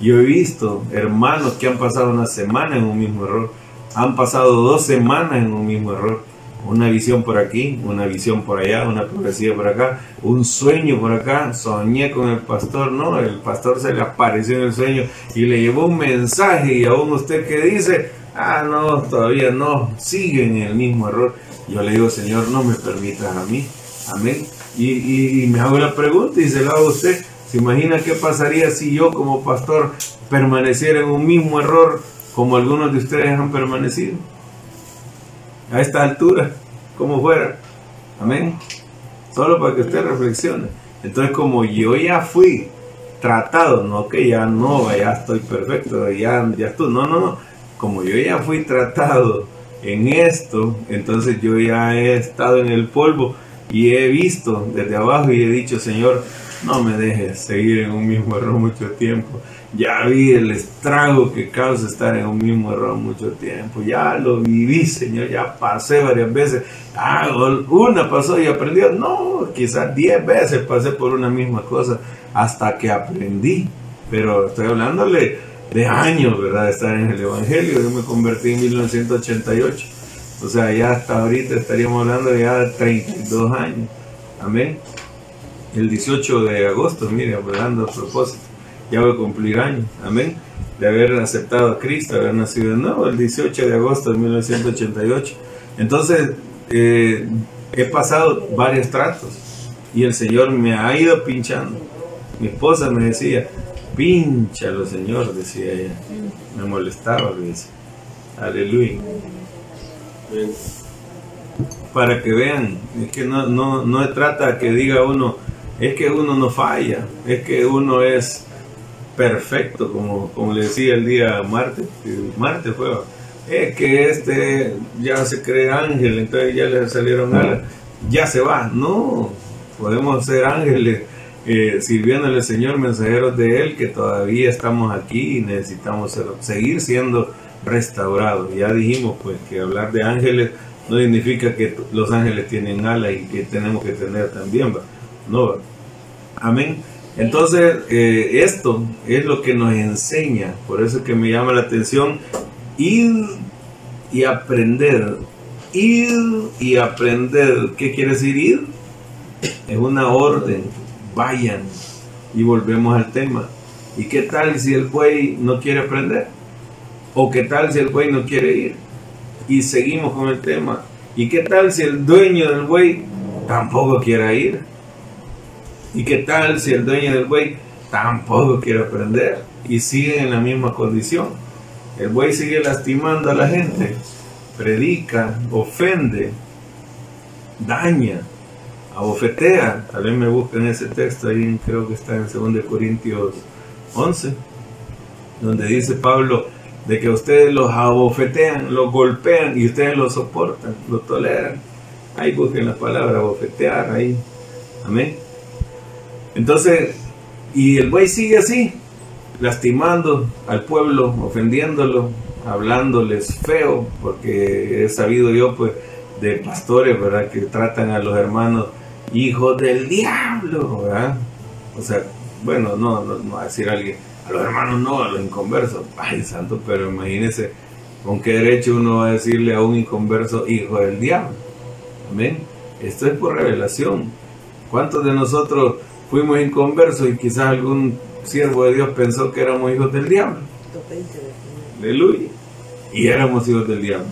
Yo he visto hermanos que han pasado una semana en un mismo error han pasado dos semanas en un mismo error. Una visión por aquí, una visión por allá, una profecía por acá, un sueño por acá. Soñé con el pastor, no, el pastor se le apareció en el sueño y le llevó un mensaje y aún usted que dice, ah, no, todavía no, sigue en el mismo error. Yo le digo, Señor, no me permitas a mí. Amén. Y, y me hago la pregunta y se la hago a usted. ¿Se imagina qué pasaría si yo como pastor permaneciera en un mismo error como algunos de ustedes han permanecido. A esta altura, como fuera. Amén. Solo para que usted reflexione. Entonces, como yo ya fui tratado, no que ya no, ya estoy perfecto, ya, ya estoy, no, no, no. Como yo ya fui tratado en esto, entonces yo ya he estado en el polvo y he visto desde abajo y he dicho, Señor, no me dejes seguir en un mismo error mucho tiempo ya vi el estrago que causa estar en un mismo error mucho tiempo. Ya lo viví, Señor. Ya pasé varias veces. Ah, una pasó y aprendió. No, quizás diez veces pasé por una misma cosa hasta que aprendí. Pero estoy hablándole de años, ¿verdad? De estar en el Evangelio. Yo me convertí en 1988. O sea, ya hasta ahorita estaríamos hablando de ya de 32 años. Amén. El 18 de agosto, mire, hablando a propósito ya voy a cumplir años, amén, de haber aceptado a Cristo, haber nacido de nuevo el 18 de agosto de 1988. Entonces, eh, he pasado varios tratos y el Señor me ha ido pinchando. Mi esposa me decía, pinchalo Señor, decía ella. Me molestaba, dice. Aleluya. Para que vean, es que no, no, no trata que diga uno, es que uno no falla, es que uno es perfecto, como, como le decía el día martes, martes fue, es que este ya se cree ángel, entonces ya le salieron alas, ya se va, no, podemos ser ángeles eh, sirviéndole al Señor, mensajeros de Él, que todavía estamos aquí y necesitamos seguir siendo restaurados. Ya dijimos pues que hablar de ángeles no significa que los ángeles tienen alas y que tenemos que tener también, ¿va? No, amén. Entonces, eh, esto es lo que nos enseña, por eso es que me llama la atención ir y aprender, ir y aprender. ¿Qué quiere decir ir? Es una orden, vayan y volvemos al tema. ¿Y qué tal si el buey no quiere aprender? ¿O qué tal si el buey no quiere ir? Y seguimos con el tema. ¿Y qué tal si el dueño del buey tampoco quiere ir? ¿Y qué tal si el dueño del buey tampoco quiere aprender y sigue en la misma condición? El buey sigue lastimando a la gente, predica, ofende, daña, abofetea. Tal vez me busquen ese texto ahí, creo que está en 2 Corintios 11, donde dice Pablo de que ustedes los abofetean, los golpean y ustedes los soportan, lo toleran. Ahí busquen la palabra abofetear, ahí. Amén. Entonces, y el buey sigue así, lastimando al pueblo, ofendiéndolo, hablándoles feo, porque he sabido yo pues de pastores, ¿verdad? Que tratan a los hermanos hijos del diablo, ¿verdad? O sea, bueno, no, no, no a decir a alguien, a los hermanos no, a los inconversos, ay santo, pero imagínese con qué derecho uno va a decirle a un inconverso hijo del diablo. Amén. Esto es por revelación. ¿Cuántos de nosotros fuimos inconversos y quizás algún siervo de Dios pensó que éramos hijos del diablo. Aleluya. Y éramos hijos del diablo.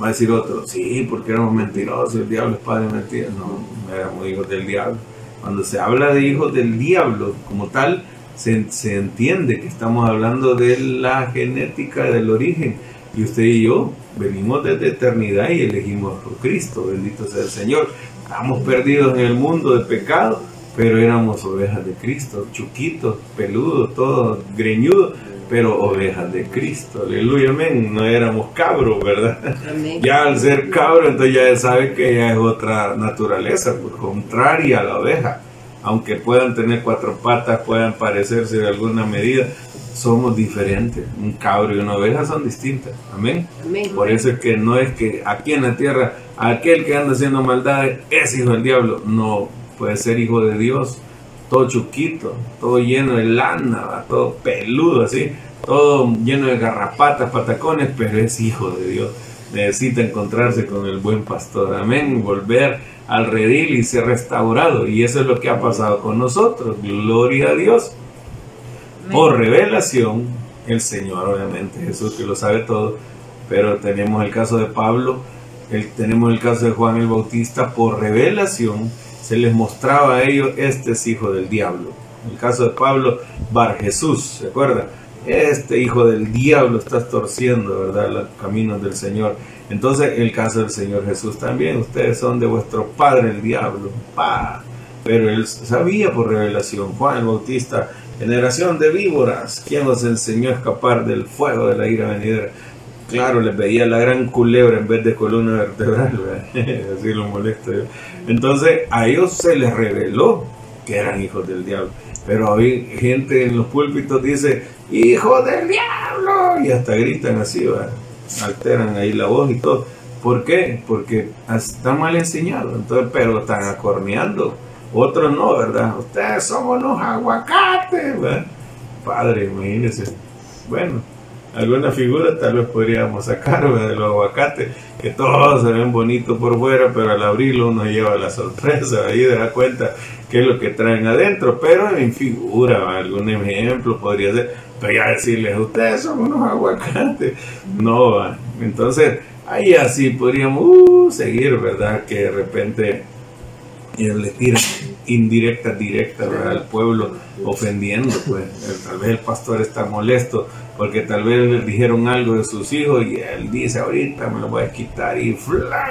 Va a decir otro, sí, porque éramos mentirosos, el diablo es padre de mentiras. No, éramos hijos del diablo. Cuando se habla de hijos del diablo como tal, se, se entiende que estamos hablando de la genética del origen. Y usted y yo venimos desde eternidad y elegimos por Cristo, bendito sea el Señor. Estamos perdidos en el mundo de pecado, pero éramos ovejas de Cristo, chuquitos, peludos, todos greñudos, pero ovejas de Cristo, aleluya, amén, no éramos cabros, ¿verdad? Ya al ser cabro, entonces ya sabe que ya es otra naturaleza, contraria a la oveja, aunque puedan tener cuatro patas, puedan parecerse de alguna medida, somos diferentes. Un cabro y una oveja son distintas. Amén. Por eso es que no es que aquí en la tierra aquel que anda haciendo maldades es hijo del diablo. No, puede ser hijo de Dios, todo chuquito, todo lleno de lana, todo peludo así, todo lleno de garrapatas, patacones, pero es hijo de Dios. Necesita encontrarse con el buen pastor, amén, volver al redil y ser restaurado. Y eso es lo que ha pasado con nosotros, gloria a Dios. Por revelación, el Señor, obviamente, Jesús que lo sabe todo, pero tenemos el caso de Pablo, el, tenemos el caso de Juan el Bautista, por revelación, se les mostraba a ellos, este es hijo del diablo. En el caso de Pablo, Bar Jesús, ¿se acuerda? Este hijo del diablo está torciendo, ¿verdad?, los caminos del Señor. Entonces, en el caso del Señor Jesús también, ustedes son de vuestro padre el diablo, pa. Pero él sabía por revelación, Juan el Bautista, generación de víboras, ¿quién os enseñó a escapar del fuego de la ira venidera? Claro, les veía la gran culebra en vez de columna vertebral, *laughs* así lo molesto yo. Entonces a ellos se les reveló que eran hijos del diablo. Pero hay gente en los púlpitos dice, hijo del diablo, y hasta gritan así, alteran ahí la voz y todo. ¿Por qué? Porque están mal enseñados, entonces, pero están acorneando. Otros no, ¿verdad? Ustedes somos los aguacates, ¿verdad? Padre, imagínense. Bueno, alguna figura tal vez podríamos sacar de los aguacates, que todos se ven bonitos por fuera, pero al abrirlo uno lleva la sorpresa, ahí da cuenta qué es lo que traen adentro, pero en figura, algún ejemplo podría ser, pero ya decirles, ustedes son unos aguacates, no, entonces ahí así podríamos uh, seguir, ¿verdad? Que de repente le tiran indirectas, directas al pueblo, ofendiendo, pues tal vez el pastor está molesto porque tal vez le dijeron algo de sus hijos y él dice ahorita me lo voy a quitar y,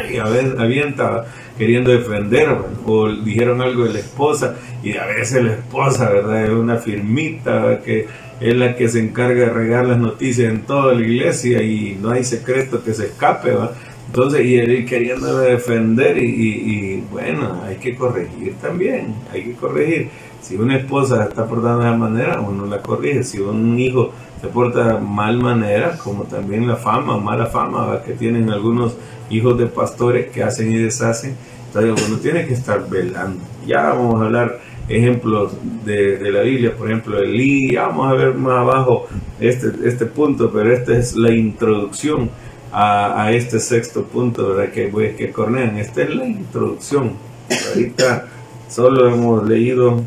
y avienta queriendo defender o dijeron algo de la esposa y a veces la esposa, ¿verdad? Es una firmita que es la que se encarga de regar las noticias en toda la iglesia y no hay secreto que se escape, ¿va? Entonces, y él queriendo defender y, bueno, hay que corregir también, hay que corregir. Si una esposa está portando de esa manera, uno la corrige. Si un hijo se porta mal manera, como también la fama, mala fama que tienen algunos hijos de pastores que hacen y deshacen, entonces uno tiene que estar velando. Ya vamos a hablar ejemplos de, la Biblia, por ejemplo, Elí, vamos a ver más abajo este, este punto, pero esta es la introducción a, este sexto punto, ¿verdad? Que, que cornean. Esta es la introducción. Ahorita solo hemos leído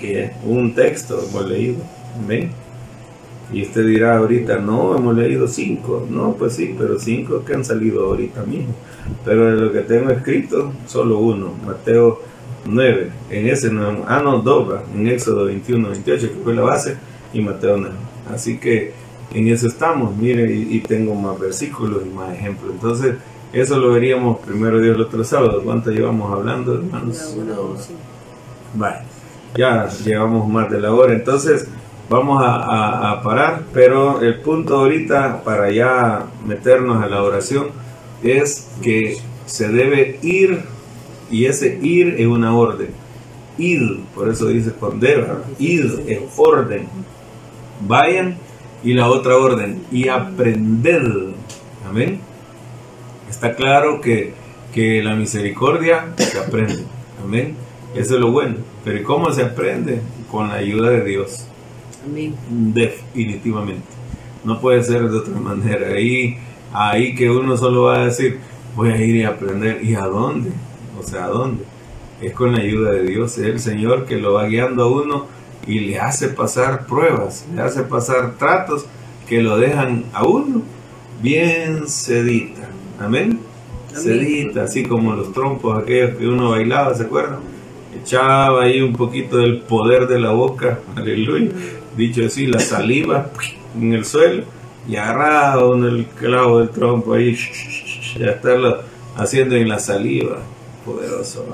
que un texto, hemos leído. ¿Ven? Y usted dirá ahorita, no, hemos leído cinco. No, pues sí, pero cinco que han salido ahorita mismo. Pero de lo que tengo escrito, solo uno, Mateo 9. En ese no, ah, no, dos, en Éxodo 21, 28, que fue la base, y Mateo 9. Así que en eso estamos, mire, y, tengo más versículos y más ejemplos. Entonces, eso lo veríamos primero Dios el otro sábado. ¿Cuánto llevamos hablando, hermanos? Vale, ya llevamos más de la hora. Entonces, vamos a, parar, pero el punto ahorita para ya meternos a la oración es que se debe ir y ese ir es una orden. Ir, por eso dice con ir es orden. Vayan y la otra orden, y aprender. Amén. Está claro que, que la misericordia se aprende. Amén. Eso es lo bueno. Pero ¿cómo se aprende? Con la ayuda de Dios. Amén. Definitivamente. No puede ser de otra manera. Ahí, ahí que uno solo va a decir, voy a ir y aprender. ¿Y a dónde? O sea, ¿a dónde? Es con la ayuda de Dios. Es el Señor que lo va guiando a uno y le hace pasar pruebas, le hace pasar tratos que lo dejan a uno bien sedita. Amén. Sedita, así como los trompos aquellos que uno bailaba, ¿se acuerdan? Echaba ahí un poquito del poder de la boca, *laughs* aleluya. Dicho así, la saliva *laughs* en el suelo y agarraba uno el clavo del trompo ahí, *laughs* ya estarlo haciendo en la saliva. Poderoso,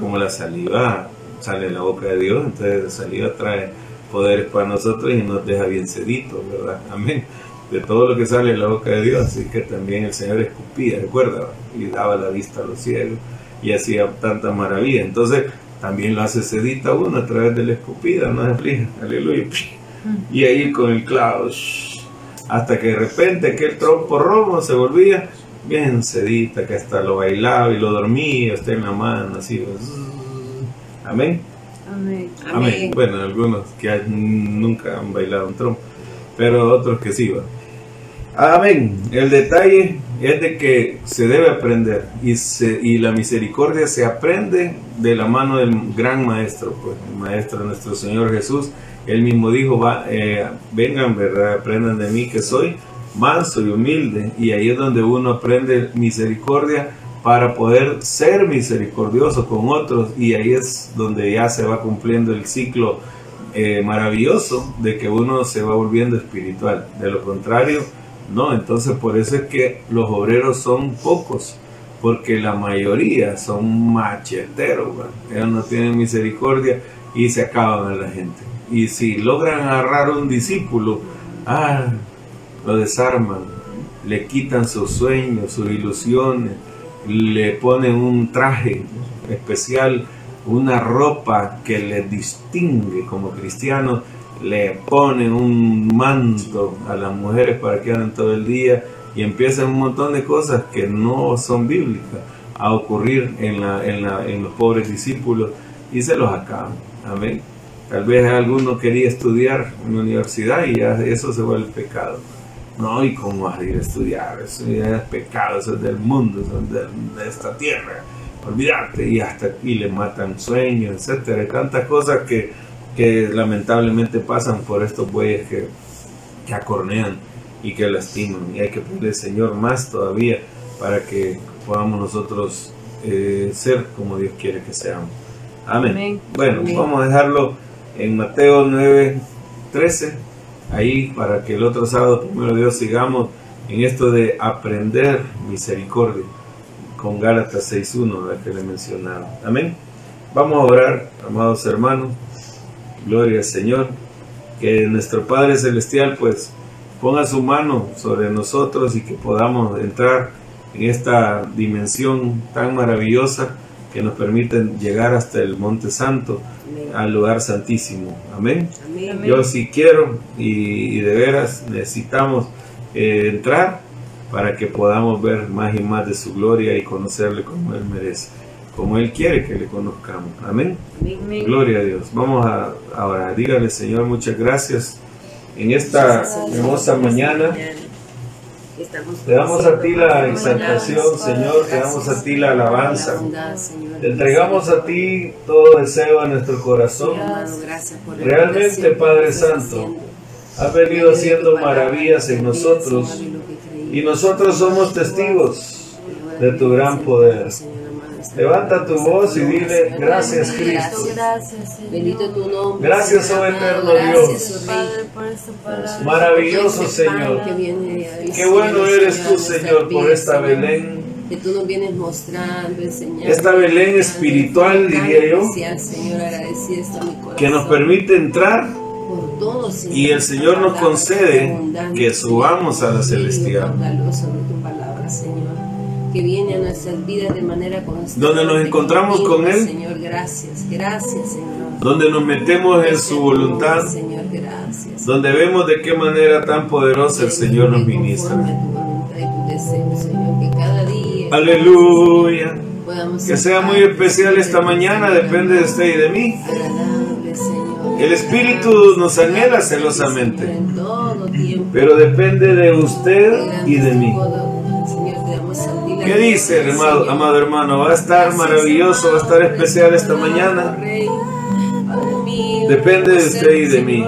Como la saliva sale la boca de Dios, entonces la saliva trae poderes para nosotros y nos deja bien seditos, ¿verdad? Amén. De todo lo que sale en la boca de Dios, así que también el Señor escupía, recuerda, y daba la vista a los ciegos y hacía tanta maravilla. Entonces, también lo hace sedita uno a través de la escupida, no se aleluya. Y ahí con el clavo, hasta que de repente aquel trompo romo se volvía bien sedita, que hasta lo bailaba y lo dormía, está en la mano, así. Amén. Amén. Bueno, algunos que nunca han bailado un trompo, pero otros que sí van. Amén. El detalle es de que se debe aprender y, se, y la misericordia se aprende de la mano del gran maestro, pues, el maestro nuestro Señor Jesús. Él mismo dijo, va, eh, vengan, ¿verdad? aprendan de mí que soy manso y humilde. Y ahí es donde uno aprende misericordia para poder ser misericordioso con otros y ahí es donde ya se va cumpliendo el ciclo eh, maravilloso de que uno se va volviendo espiritual. De lo contrario, no. Entonces por eso es que los obreros son pocos, porque la mayoría son macheteros, ellos no tienen misericordia y se acaban a la gente. Y si logran agarrar un discípulo, ah, lo desarman, le quitan sus sueños, sus ilusiones, le ponen un traje especial, una ropa que le distingue como cristiano, le ponen un manto a las mujeres para que anden todo el día y empiezan un montón de cosas que no son bíblicas a ocurrir en, la, en, la, en los pobres discípulos y se los acaban. Amén. Tal vez alguno quería estudiar en la universidad y ya eso se vuelve pecado. No, y cómo vas a ir a estudiar, eso ya es pecado, eso es del mundo, eso es de, esta tierra. Olvídate, y hasta aquí le matan sueños, etcétera, tantas cosas que, que lamentablemente pasan por estos bueyes que, que acornean y que lastiman. Y hay que pedirle Señor más todavía para que podamos nosotros eh, ser como Dios quiere que seamos. Amén. Amén. Bueno, Amén. vamos a dejarlo en Mateo 9, 13, ahí para que el otro sábado, primero Dios, sigamos en esto de aprender misericordia con Gálatas 6.1, la que le mencionaba. Amén. Vamos a orar, amados hermanos. Gloria al Señor. Que nuestro Padre Celestial pues ponga su mano sobre nosotros y que podamos entrar en esta dimensión tan maravillosa que nos permite llegar hasta el Monte Santo, Amén. al lugar santísimo. Amén. Amén. Amén. Yo sí quiero y, y de veras necesitamos eh, entrar para que podamos ver más y más de su gloria y conocerle como Él merece, como Él quiere que le conozcamos. Amén. Amén. Amén. Gloria a Dios. Vamos a ahora, dígale Señor, muchas gracias en esta hermosa mañana. Estamos Te damos a ti la exaltación, Señor, te damos a ti la alabanza. Te entregamos a ti todo deseo de nuestro corazón. Realmente, Padre Santo. Has venido haciendo maravillas en nosotros y nosotros somos testigos de tu gran poder. Levanta tu voz y dile, gracias. Cristo. Bendito tu nombre. Gracias, oh eterno Dios. Rey. Padre, por esta palabra. Maravilloso, este Señor. Qué bueno cielo, eres tú, Señor, por esta. Belén. Que tú nos vienes mostrando, enseñando. Esta Belén espiritual, diría yo. Que nos permite entrar por todo, Señor, y el Señor nos concede que subamos a la celestial. háblalo sobre tu palabra, Señor, que viene a nuestras vidas de manera constante. Donde nos encontramos con Él. Señor, gracias, gracias, Señor. donde nos metemos en su voluntad, Señor, gracias. donde vemos de qué manera tan poderosa el Señor nos ministra. Aleluya. Que sea muy especial esta mañana, depende de usted y de mí. El Espíritu nos anhela celosamente. Pero depende de usted y de mí. ¿Qué dice, amado hermano? ¿Va a estar maravilloso, va a estar especial esta mañana? Depende de usted y de mí.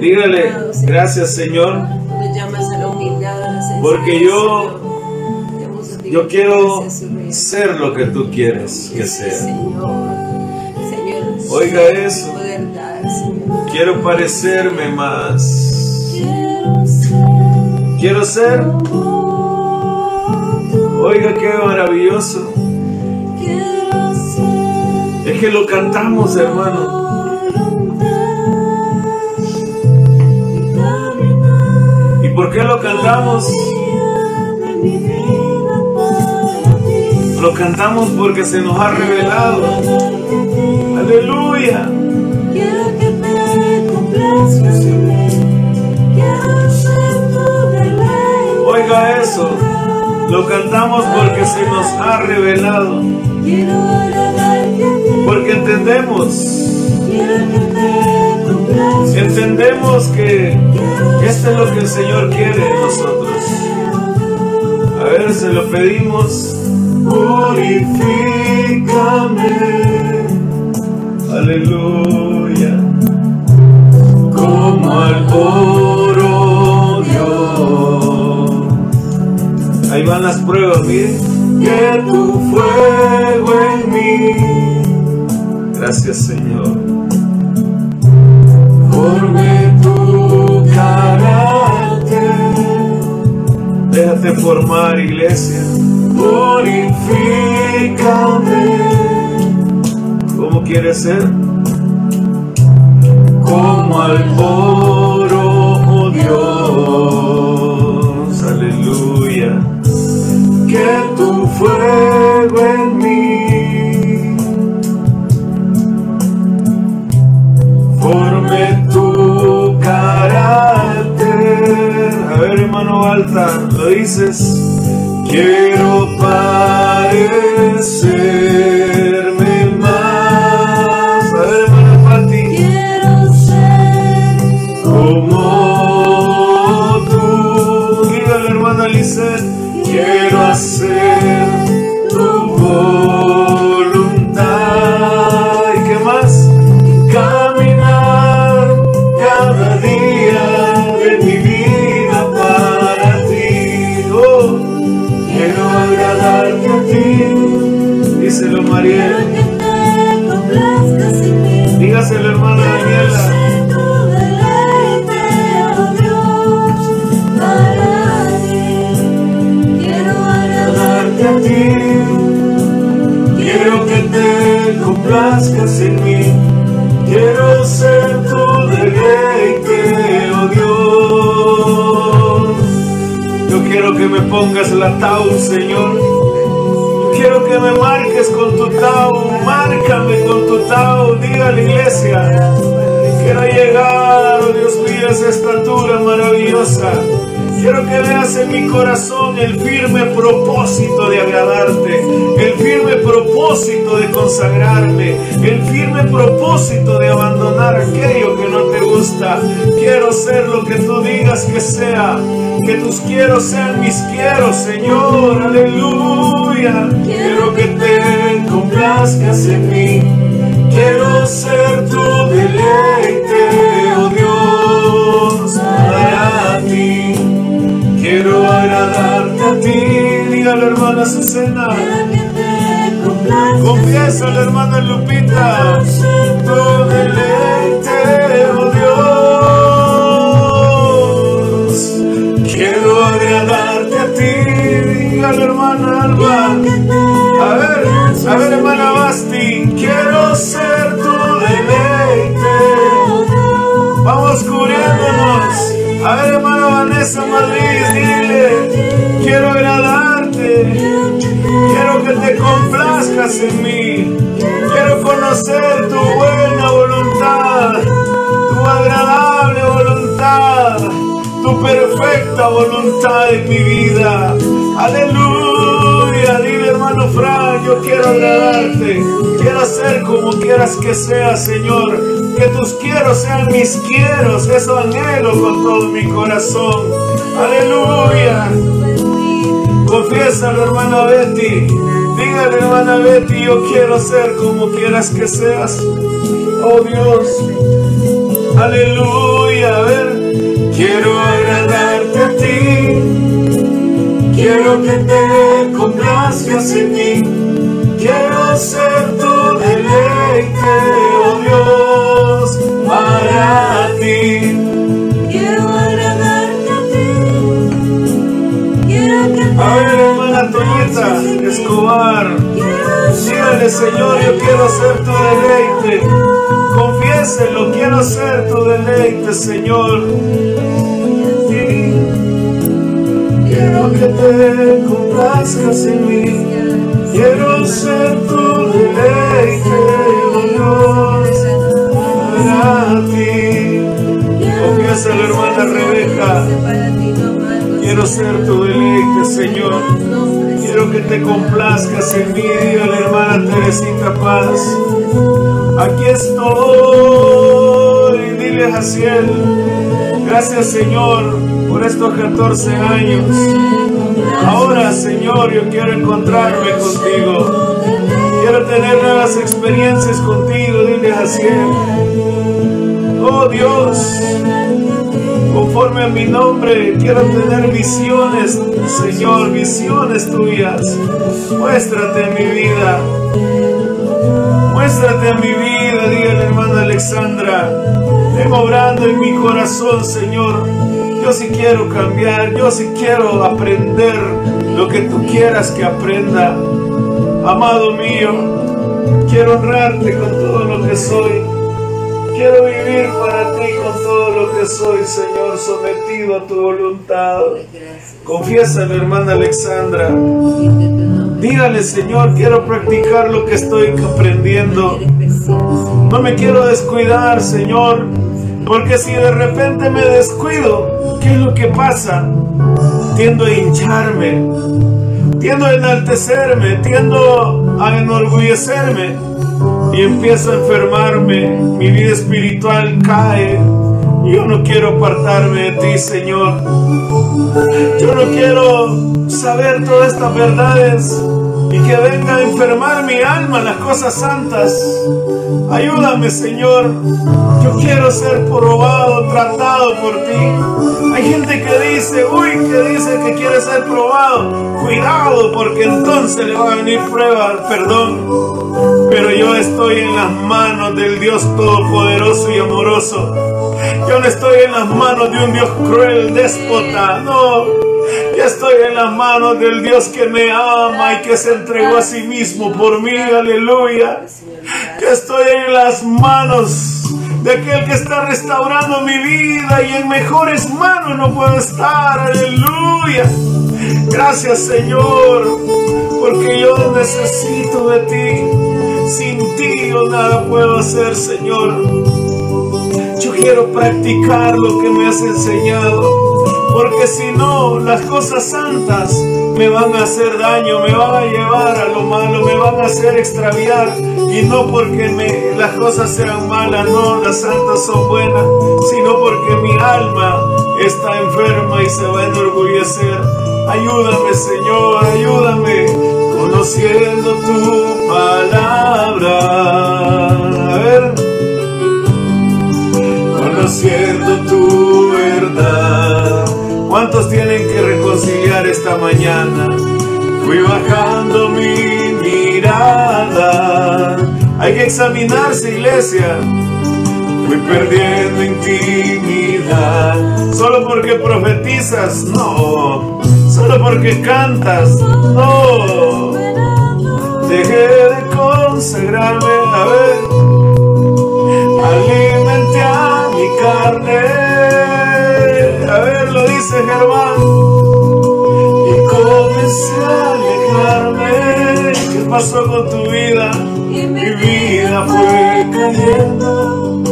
Dígale, gracias Señor, Porque yo- yo quiero ser lo que tú quieres que sea. Oiga eso. Quiero parecerme más. Quiero ser. Oiga, qué maravilloso. Es que lo cantamos, hermano. ¿Y por qué lo cantamos? Lo cantamos porque se nos ha revelado. Aleluya. Quiero que me complazcas. Oiga eso. Lo cantamos porque se nos ha revelado. Porque entendemos. Entendemos que esto es lo que el Señor quiere de nosotros. A ver, se lo pedimos. Purifícame. Aleluya. Como al oro Dios. Ahí van las pruebas, miren. Que tu fuego en mí. Gracias, Señor. Forme tu carácter. Déjate formar, iglesia. Purifícame. ¿Cómo quieres ser? Como al oro, oh Dios. Fuego en mí forme tu carácter. A ver, hermano Alta, lo dices. Quiero parecerme que me pongas la tau, Señor. Quiero que me marques con tu tau, márcame con tu tau, diga la iglesia. Quiero llegar, oh Dios mío, esa estatura maravillosa. Quiero que veas en mi corazón el firme propósito de agradarte, el firme propósito de consagrarme, el firme propósito de abandonar aquello que no te gusta. Quiero ser lo que tú digas que sea, que tus quiero sean mis quiero, Señor, aleluya. Quiero que te complazcas en mí, quiero ser tu deleite, Quiero agradarte a ti, diga la hermana Susana. Confiesa la hermana Lupita. Tu deleite, oh Dios. Quiero agradarte a ti, diga la hermana Alba. A ver, a ver, hermana Basti. Quiero ser tu deleite. Vamos cubriéndonos. A ver, hermana Vanessa Madrid, te en mí, quiero conocer tu buena voluntad, tu agradable voluntad, tu perfecta voluntad en mi vida. Aleluya, dile hermano Frank, yo quiero agradarte, quiero ser como quieras que sea, Señor que tus quiero sean mis quieros, eso anhelo con todo mi corazón. Aleluya. Confiesa la hermana Betty. Dígale hermana Betty, yo quiero ser como quieras que seas. Oh Dios. Aleluya. A ver. Quiero agradarte a ti. Quiero que te complazcas en mí. Quiero ser tu deleite, oh Dios, para ti. Quiero agradarte a ti. Quiero que te Escobar, dígale, Señor, yo quiero ser tu deleite. Confiéselo, quiero ser tu deleite, Señor. Quiero que te complazcas en mí. Quiero ser tu deleite, oh Dios, para ti. Confiesa la hermana Rebeca. Quiero ser tu deleite, Señor. Quiero que te complazcas en mí, diga la hermana Teresita Paz. Aquí estoy, dile a Jaciel. Gracias, Señor, por estos 14 años. Ahora, Señor, yo quiero encontrarme contigo. Quiero tener nuevas experiencias contigo, dile a. Oh Dios, conforme a mi nombre, quiero tener visiones, Señor, visiones tuyas. Muéstrate en mi vida. Muéstrate en mi vida, diga la hermana Alexandra. Ven obrando en mi corazón, Señor. Yo sí quiero cambiar, yo sí quiero aprender lo que tú quieras que aprenda. Amado mío, quiero honrarte con todo lo que soy. Quiero vivir para ti con todo lo que soy, Señor, sometido a tu voluntad. Confiesa, mi hermana Alexandra. Dígale, Señor, quiero practicar lo que estoy aprendiendo. No me quiero descuidar, Señor, porque si de repente me descuido, ¿qué es lo que pasa? Tiendo a hincharme, tiendo a enaltecerme, tiendo a enorgullecerme y empiezo a enfermarme. Mi vida espiritual cae. Yo no quiero apartarme de ti, Señor. Yo no quiero saber todas estas verdades y que venga a enfermar mi alma las cosas santas. Ayúdame, Señor. Yo quiero ser probado, tratado por ti. Hay gente que dice, uy, que dice que quiere ser probado. Cuidado, porque entonces le va a venir prueba, perdón. Pero yo estoy en las manos del Dios Todopoderoso y amoroso. Yo no estoy en las manos de un Dios cruel, déspota. No, estoy en las manos del Dios que me ama y que se entregó a sí mismo por mí. Aleluya. Yo estoy en las manos de aquel que está restaurando mi vida y en mejores manos no puedo estar. Aleluya. Gracias Señor, porque yo necesito de ti. Sin ti yo nada puedo hacer, Señor. Yo quiero practicar lo que me has enseñado. Porque si no, las cosas santas me van a hacer daño, me van a llevar a lo malo, me van a hacer extraviar. Y no porque las cosas sean malas, no, las santas son buenas, sino porque mi alma está enferma y se va a enorgullecer. Ayúdame, Señor, ayúdame, conociendo tu palabra. A ver, conociendo tu verdad. ¿Cuántos tienen que reconciliar esta mañana? Fui bajando mi mirada. Hay que examinarse, iglesia. Fui perdiendo intimidad. Solo porque profetizas, no. Solo porque cantas, no. Dejé de consagrarme, a ver. Alimenté a mi carne a ver, lo dice Germán. Y comencé a alejarme. ¿Qué pasó con tu vida? Mi vida fue cayendo.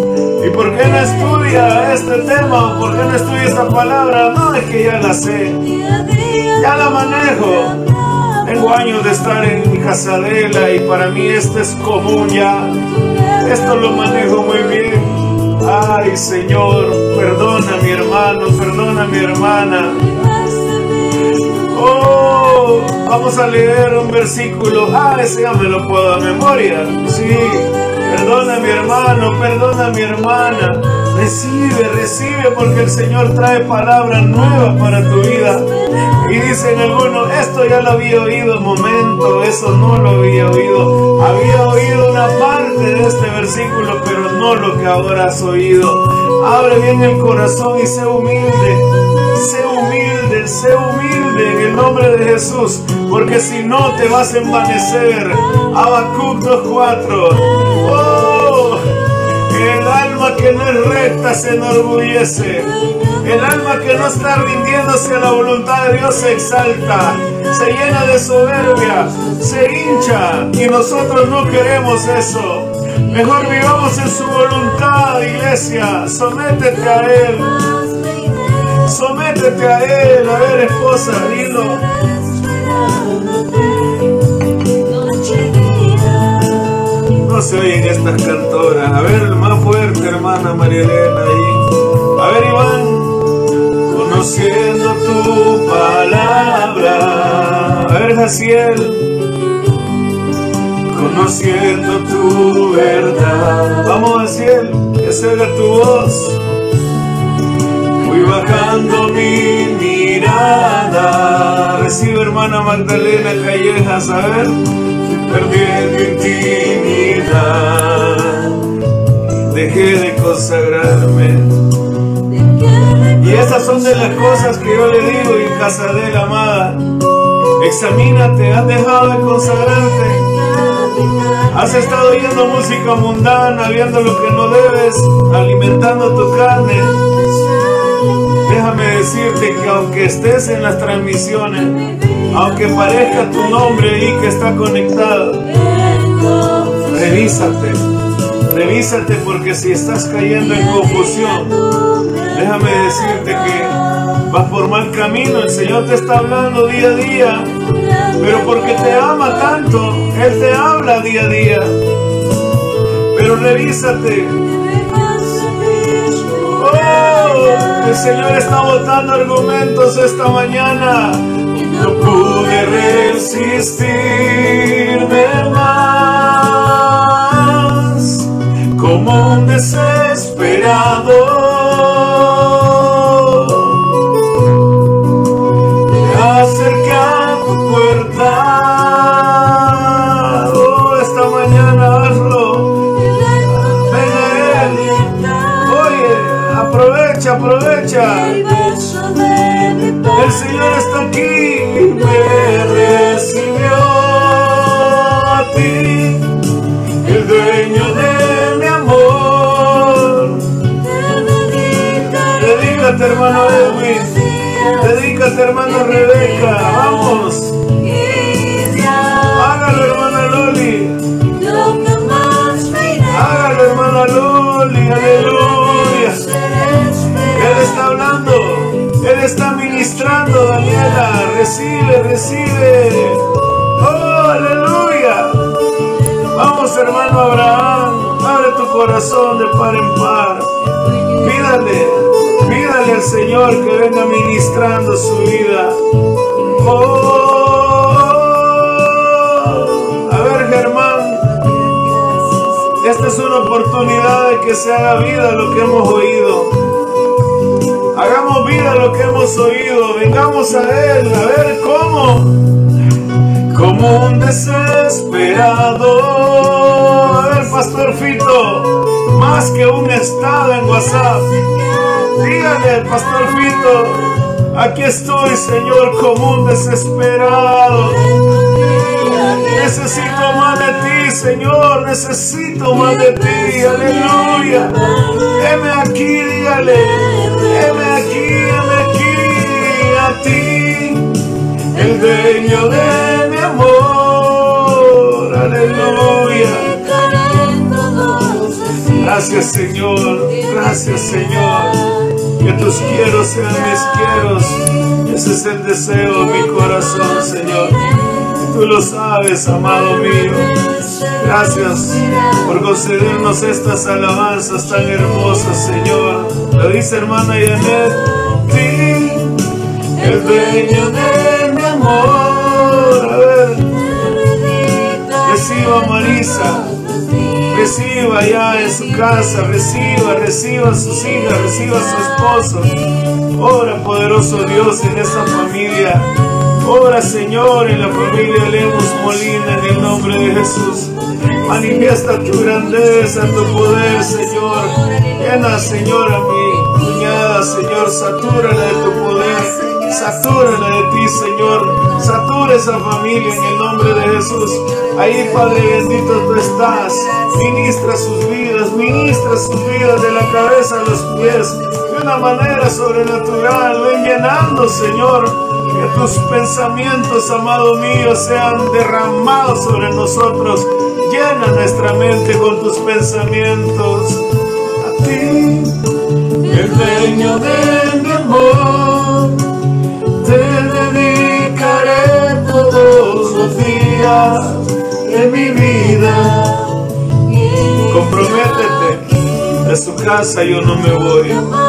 ¿Y por qué no estudia este tema? ¿O por qué no estudia esta palabra? No, es que ya la sé. Ya la manejo. Tengo años de estar en mi casadela y para mí esto es común ya. Esto lo manejo muy bien. Ay Señor, perdona mi hermano, perdona mi hermana. Oh, vamos a leer un versículo. Ah, ese ya me lo puedo a memoria. Sí, perdona mi hermano, perdona mi hermana. Recibe, recibe porque el Señor trae palabras nuevas para tu vida. Y dicen algunos, esto ya lo había oído momento, eso no lo había oído. Había oído una parte de este versículo, pero no lo que ahora has oído. Abre bien el corazón y sé humilde. Sé humilde, sé humilde en el nombre de Jesús, porque si no te vas a envanecer. Habacuc 2.4. Oh, el alma que no es recta se enorgullece. El alma que no está rindiéndose a la voluntad de Dios se exalta, se llena de soberbia, se hincha y nosotros no queremos eso. Mejor vivamos en su voluntad, iglesia. Sométete a Él. Sométete a Él. A ver, esposa, dilo. No se oyen estas cantoras. A ver, más fuerte, hermana María Elena, ahí. A ver, Iván. Conociendo tu palabra. A ver, Jaciel conociendo tu verdad. Vamos al cielo, que se oiga tu voz. Fui bajando mi mirada. Recibe, hermana Magdalena Callejas, a ver. Perdiendo intimidad. Dejé de consagrarme. Y esas son de las cosas que yo le digo en casa de la amada. Examínate, has dejado de consagrarte. Has estado oyendo música mundana, viendo lo que no debes, alimentando tu carne. Déjame decirte que aunque estés en las transmisiones, aunque parezca tu nombre ahí que está conectado, revísate, revísate porque si estás cayendo en confusión, déjame decirte que vas por mal camino, el Señor te está hablando día a día pero porque te ama tanto, Él te habla día a día. Pero revísate. El Señor está botando argumentos esta mañana. No pude resistirme más como un desesperado. Señor está aquí me recibió a ti, el dueño de mi amor. Dedícate, hermano Edwin, Dedícate, hermana Rebeca. Vamos. Recibe, recibe. Oh, aleluya. Vamos, hermano Abraham. Abre tu corazón de par en par. Pídale, pídale al Señor que venga ministrando su vida. Oh, a ver, Germán. Esta es una oportunidad de que se haga vida lo que hemos oído. Hagamos vida lo que hemos oído. Vengamos a Él. A ver cómo. Como un desesperado. A ver, Pastor Fito. Más que un estado en WhatsApp. Dígale, Pastor Fito. Aquí estoy, Señor, como un desesperado. Necesito más de ti, Señor. Necesito más de ti. Aleluya. Heme aquí, dígale. Heme aquí, heme aquí. A ti, el dueño de mi amor. Aleluya. Gracias, Señor. Gracias, Señor. Que tus quiero sean mis quieros. Ese es el deseo de mi corazón, Señor. Tú lo sabes, amado mío. Gracias por concedernos estas alabanzas tan hermosas, Señor. Lo dice hermana Yanet. Ti, el dueño de mi amor. A ver, reciba Marisa. Reciba ya en su casa, reciba, reciba a sus hijas, reciba a su esposo. Ora, poderoso Dios, en esta familia. Ora, Señor, en la familia Lemos Molina, en el nombre de Jesús. Manifiesta tu grandeza, tu poder, Señor. Llena, Señor, a mi cuñada, Señor, satúrala de tu poder. Satúrala de ti, Señor. Satura esa familia en el nombre de Jesús. Ahí, Padre bendito, tú estás. Ministra sus vidas, ministra sus vidas de la cabeza a los pies. De una manera sobrenatural. Ven llenando, Señor. Que tus pensamientos, amado mío, sean derramados sobre nosotros. Llena nuestra mente con tus pensamientos. A ti, el dueño de mi amor te dedicaré todos los días de mi vida. Comprométete, de su casa yo no me voy.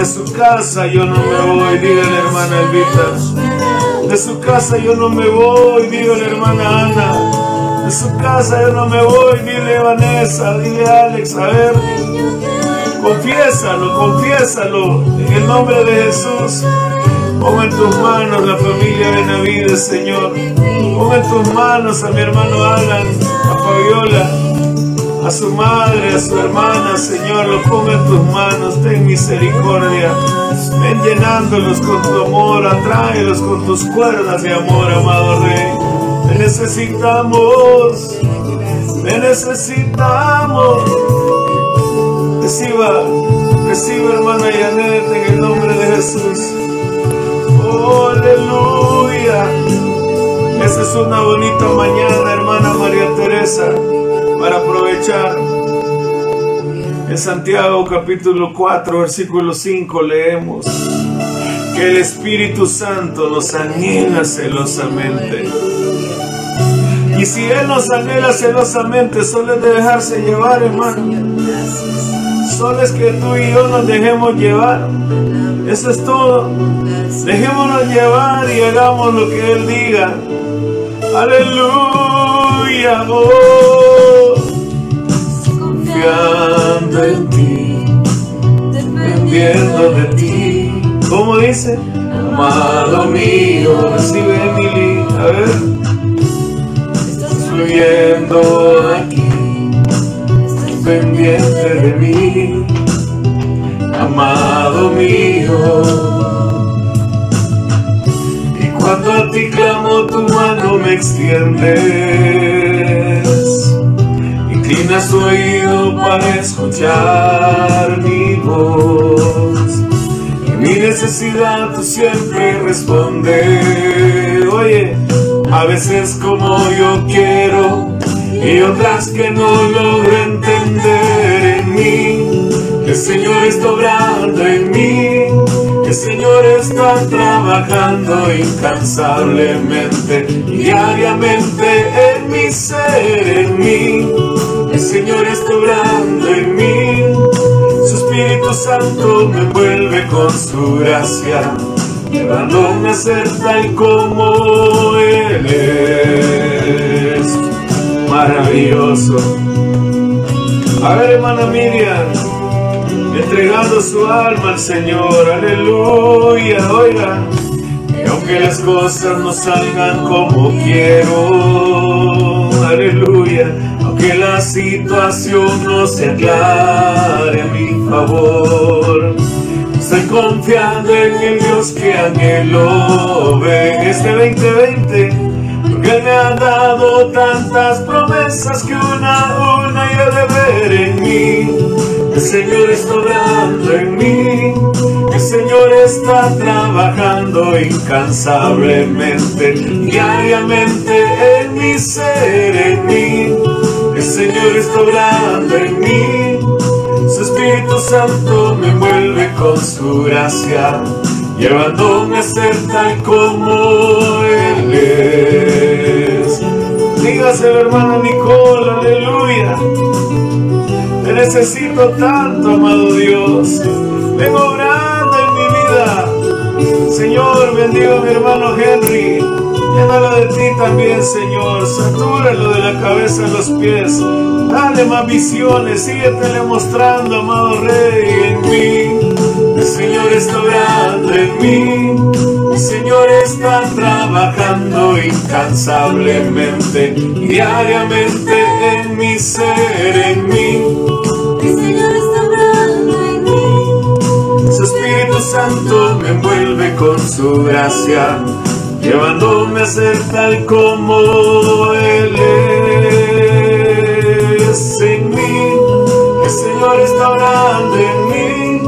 De su casa yo no me voy, dígale hermana Elvita. De su casa yo no me voy, dígale hermana Ana. De su casa yo no me voy, dile Vanessa, dile Alex, a ver. Confiésalo, confiésalo en el nombre de Jesús. Pon en tus manos la familia Benavides, Señor. Pon en tus manos a mi hermano Alan, a Fabiola, a su madre, a su hermana, Señor. Lo pongo en tus manos, ten misericordia. Ven llenándolos con tu amor, atráelos con tus cuerdas de amor, amado Rey. Te necesitamos, te necesitamos. Reciba, reciba hermana Yanet en el nombre de Jesús. Oh, aleluya. Esa es una bonita mañana, hermana María Teresa, para aprovechar. En Santiago capítulo 4, versículo 5 leemos que el Espíritu Santo nos anhela celosamente. Y si Él nos anhela celosamente, solo es de dejarse llevar, hermano. Solo es que tú y yo nos dejemos llevar. Eso es todo. Dejémonos llevar y hagamos lo que Él diga. Aleluya. Oh. Confiando en ti, dependiendo de ti. ¿Cómo dice? Amado mío, recibe Emily. A ver. Fluyendo aquí pendiente de mí, amado mío. Y cuando a ti clamo, tu mano me extiendes. Inclina su oído para escuchar mi voz. Y mi necesidad tú siempre respondes. Oye, a veces como yo quiero y otras que no logro entender en mí. El Señor está obrando en mí, el Señor está trabajando incansablemente, diariamente en mi ser, en mí. El Señor está obrando en mí, su Espíritu Santo me envuelve con su gracia, llevándome a ser tal como Él es. Maravilloso. A ver, hermana Miriam, entregando su alma al Señor, aleluya, oiga. Y aunque las cosas no salgan como quiero, aunque la situación no se aclare a mi favor, estoy confiando en el Dios que anhelo ve este 2020 porque me ha dado tantas promesas que una a una yo de ver en mí. El Señor está obrando en mí, el Señor está trabajando incansablemente, diariamente en mi ser, en mí. El Señor está obrando en mí, su Espíritu Santo me envuelve con su gracia llevándome a ser tal como Él es. Dígaselo, hermana Nicole, aleluya. Te necesito tanto, amado Dios. Vengo orando en mi vida. Señor, bendiga mi hermano Henry. Llénalo de ti también, Señor. Satúralo de la cabeza a los pies. Dale más visiones. Síguetele mostrando, amado Rey, en mí. El Señor está orando en mí, el Señor está trabajando incansablemente, diariamente en mi ser, en mí. El Señor está obrando en mí. Su Espíritu Santo me envuelve con su gracia, llevándome a ser tal como Él es en mí. El Señor está orando en mí.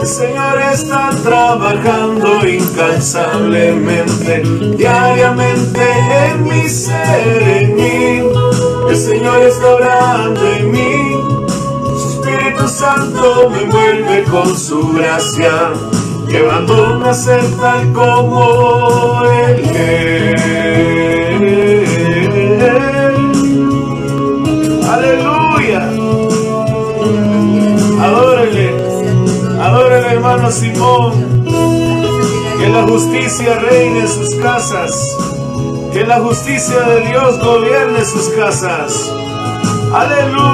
El Señor está trabajando incansablemente, diariamente en mi ser, en mí. El Señor está orando en mí. Su Espíritu Santo me envuelve con su gracia, llevándome a ser tal como Él. Aleluya. Adórele. Adórele, hermano Simón. Que la justicia reine en sus casas. Que la justicia de Dios gobierne sus casas. Aleluya.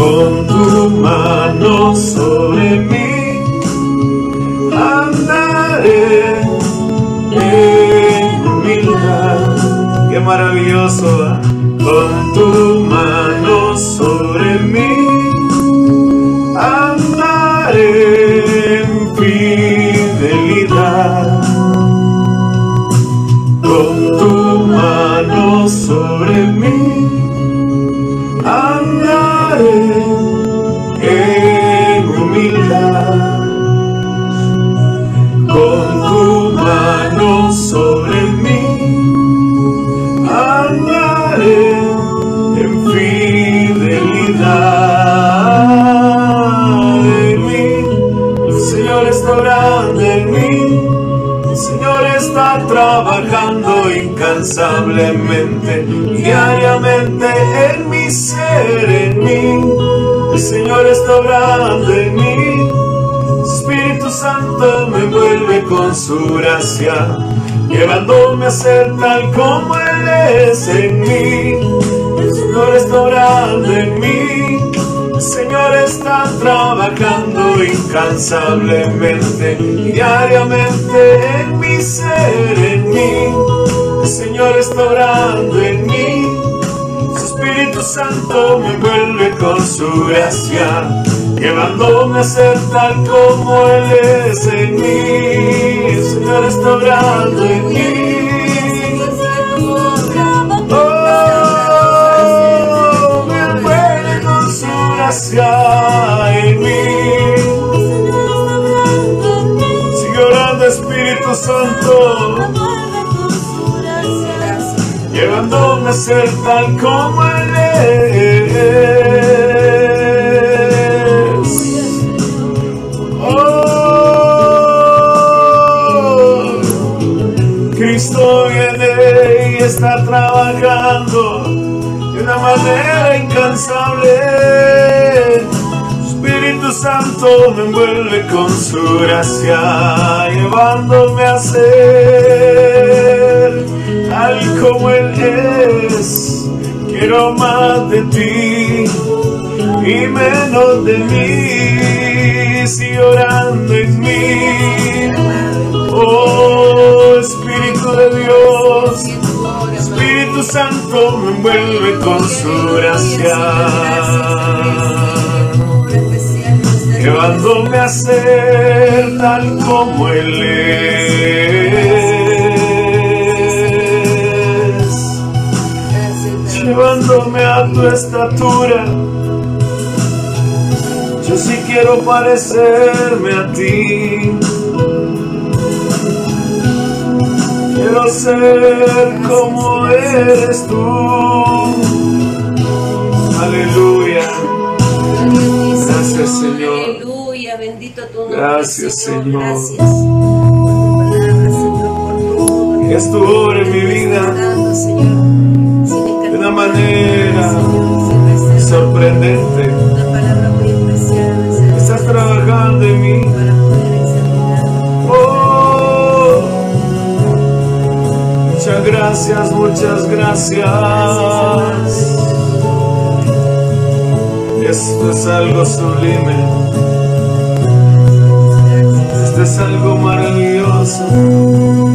Con tu mano sobre mí andaré en humildad. Qué maravilloso. ¿ah? Con tu mano sobre mí incansablemente, diariamente en mi ser, en mí. El Señor está orando en mí. Espíritu Santo me envuelve con su gracia, llevándome a ser tal como Él es en mí. El Señor está orando en mí. El Señor está trabajando incansablemente, diariamente en mi ser, en mí. El Señor está orando en mí. Su Espíritu Santo me vuelve con su gracia, llevándome a ser tal como Él es en mí. El Señor está orando en mí. Oh, me vuelve con su gracia en mí. Sigue orando Espíritu Santo llevándome a ser tal como Él. Oh, Cristo viene y está trabajando de una manera incansable. Espíritu Santo me envuelve con su gracia, llevándome a ser tal como Él es. Quiero más de ti y menos de mí, sigue orando en mí. Oh Espíritu de Dios, Espíritu Santo me envuelve con su gracia, llevándome a ser tal como Él es, llevándome a tu estatura. Yo sí quiero parecerme a ti. Quiero ser como eres tú. Aleluya. Gracias, Señor. Aleluya, bendito tu nombre. Gracias, Señor. Gracias es tu obra en mi vida manera sorprendente. Estás trabajando en mí. Oh, muchas gracias, muchas gracias. Esto es algo sublime. Esto es algo maravilloso.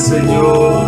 Señor.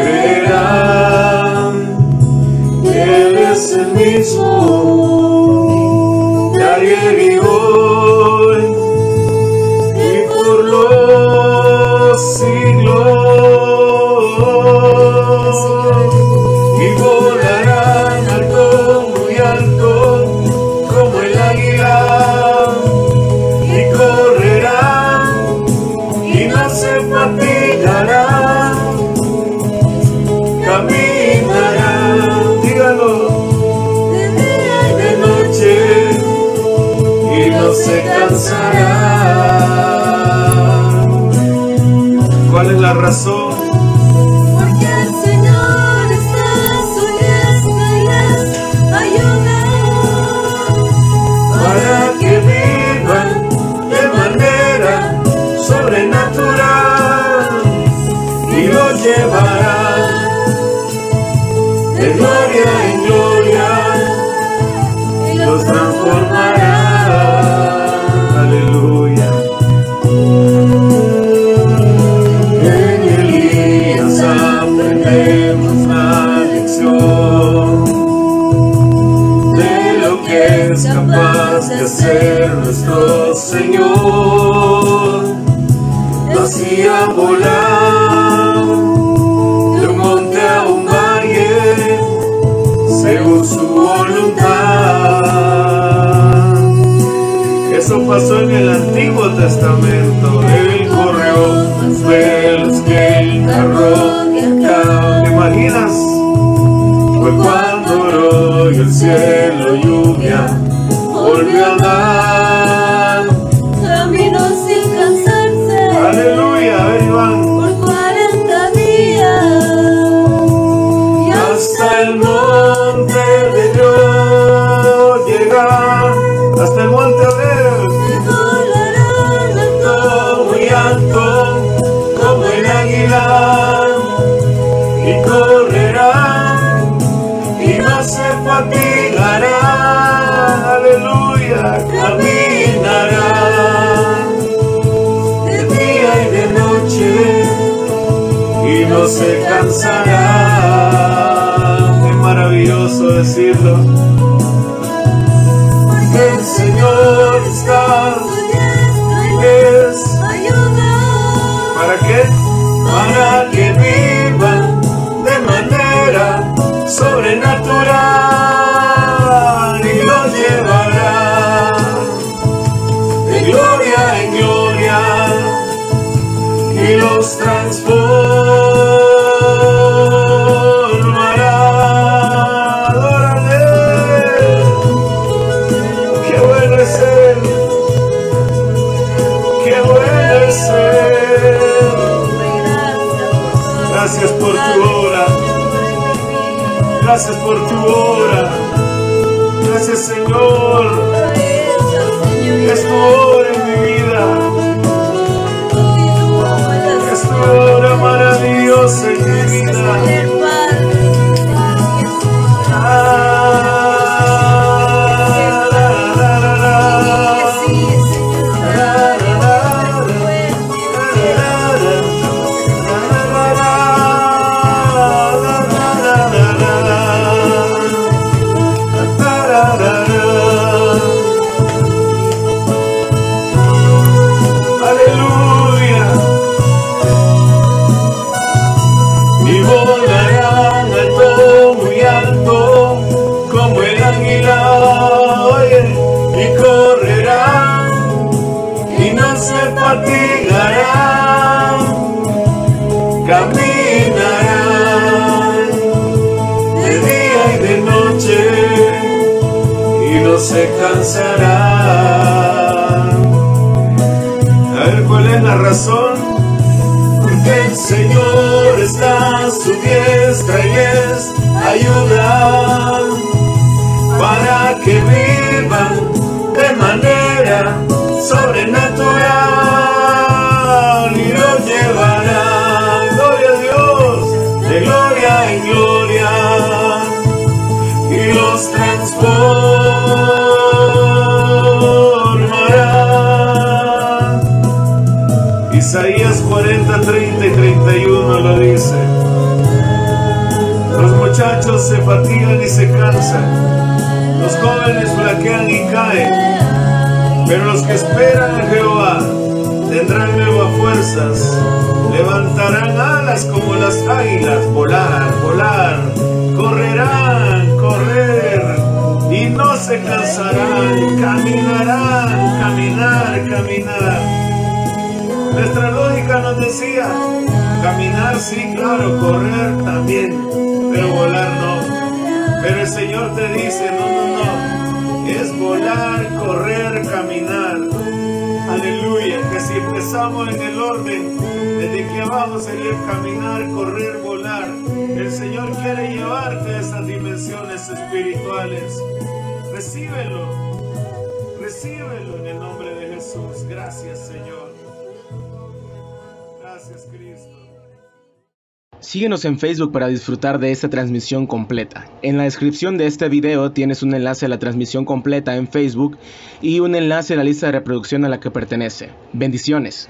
Creerán que Él es el mismo pasó en el Antiguo Testamento. Él corrió, ves que el carro ¿Te imaginas? Fue cuando oró y el cielo lluvia volvió a dar. se cansará. Es maravilloso decirlo. El Señor Síguenos en Facebook para disfrutar de esta transmisión completa. En la descripción de este video tienes un enlace a la transmisión completa en Facebook y un enlace a la lista de reproducción a la que pertenece. Bendiciones.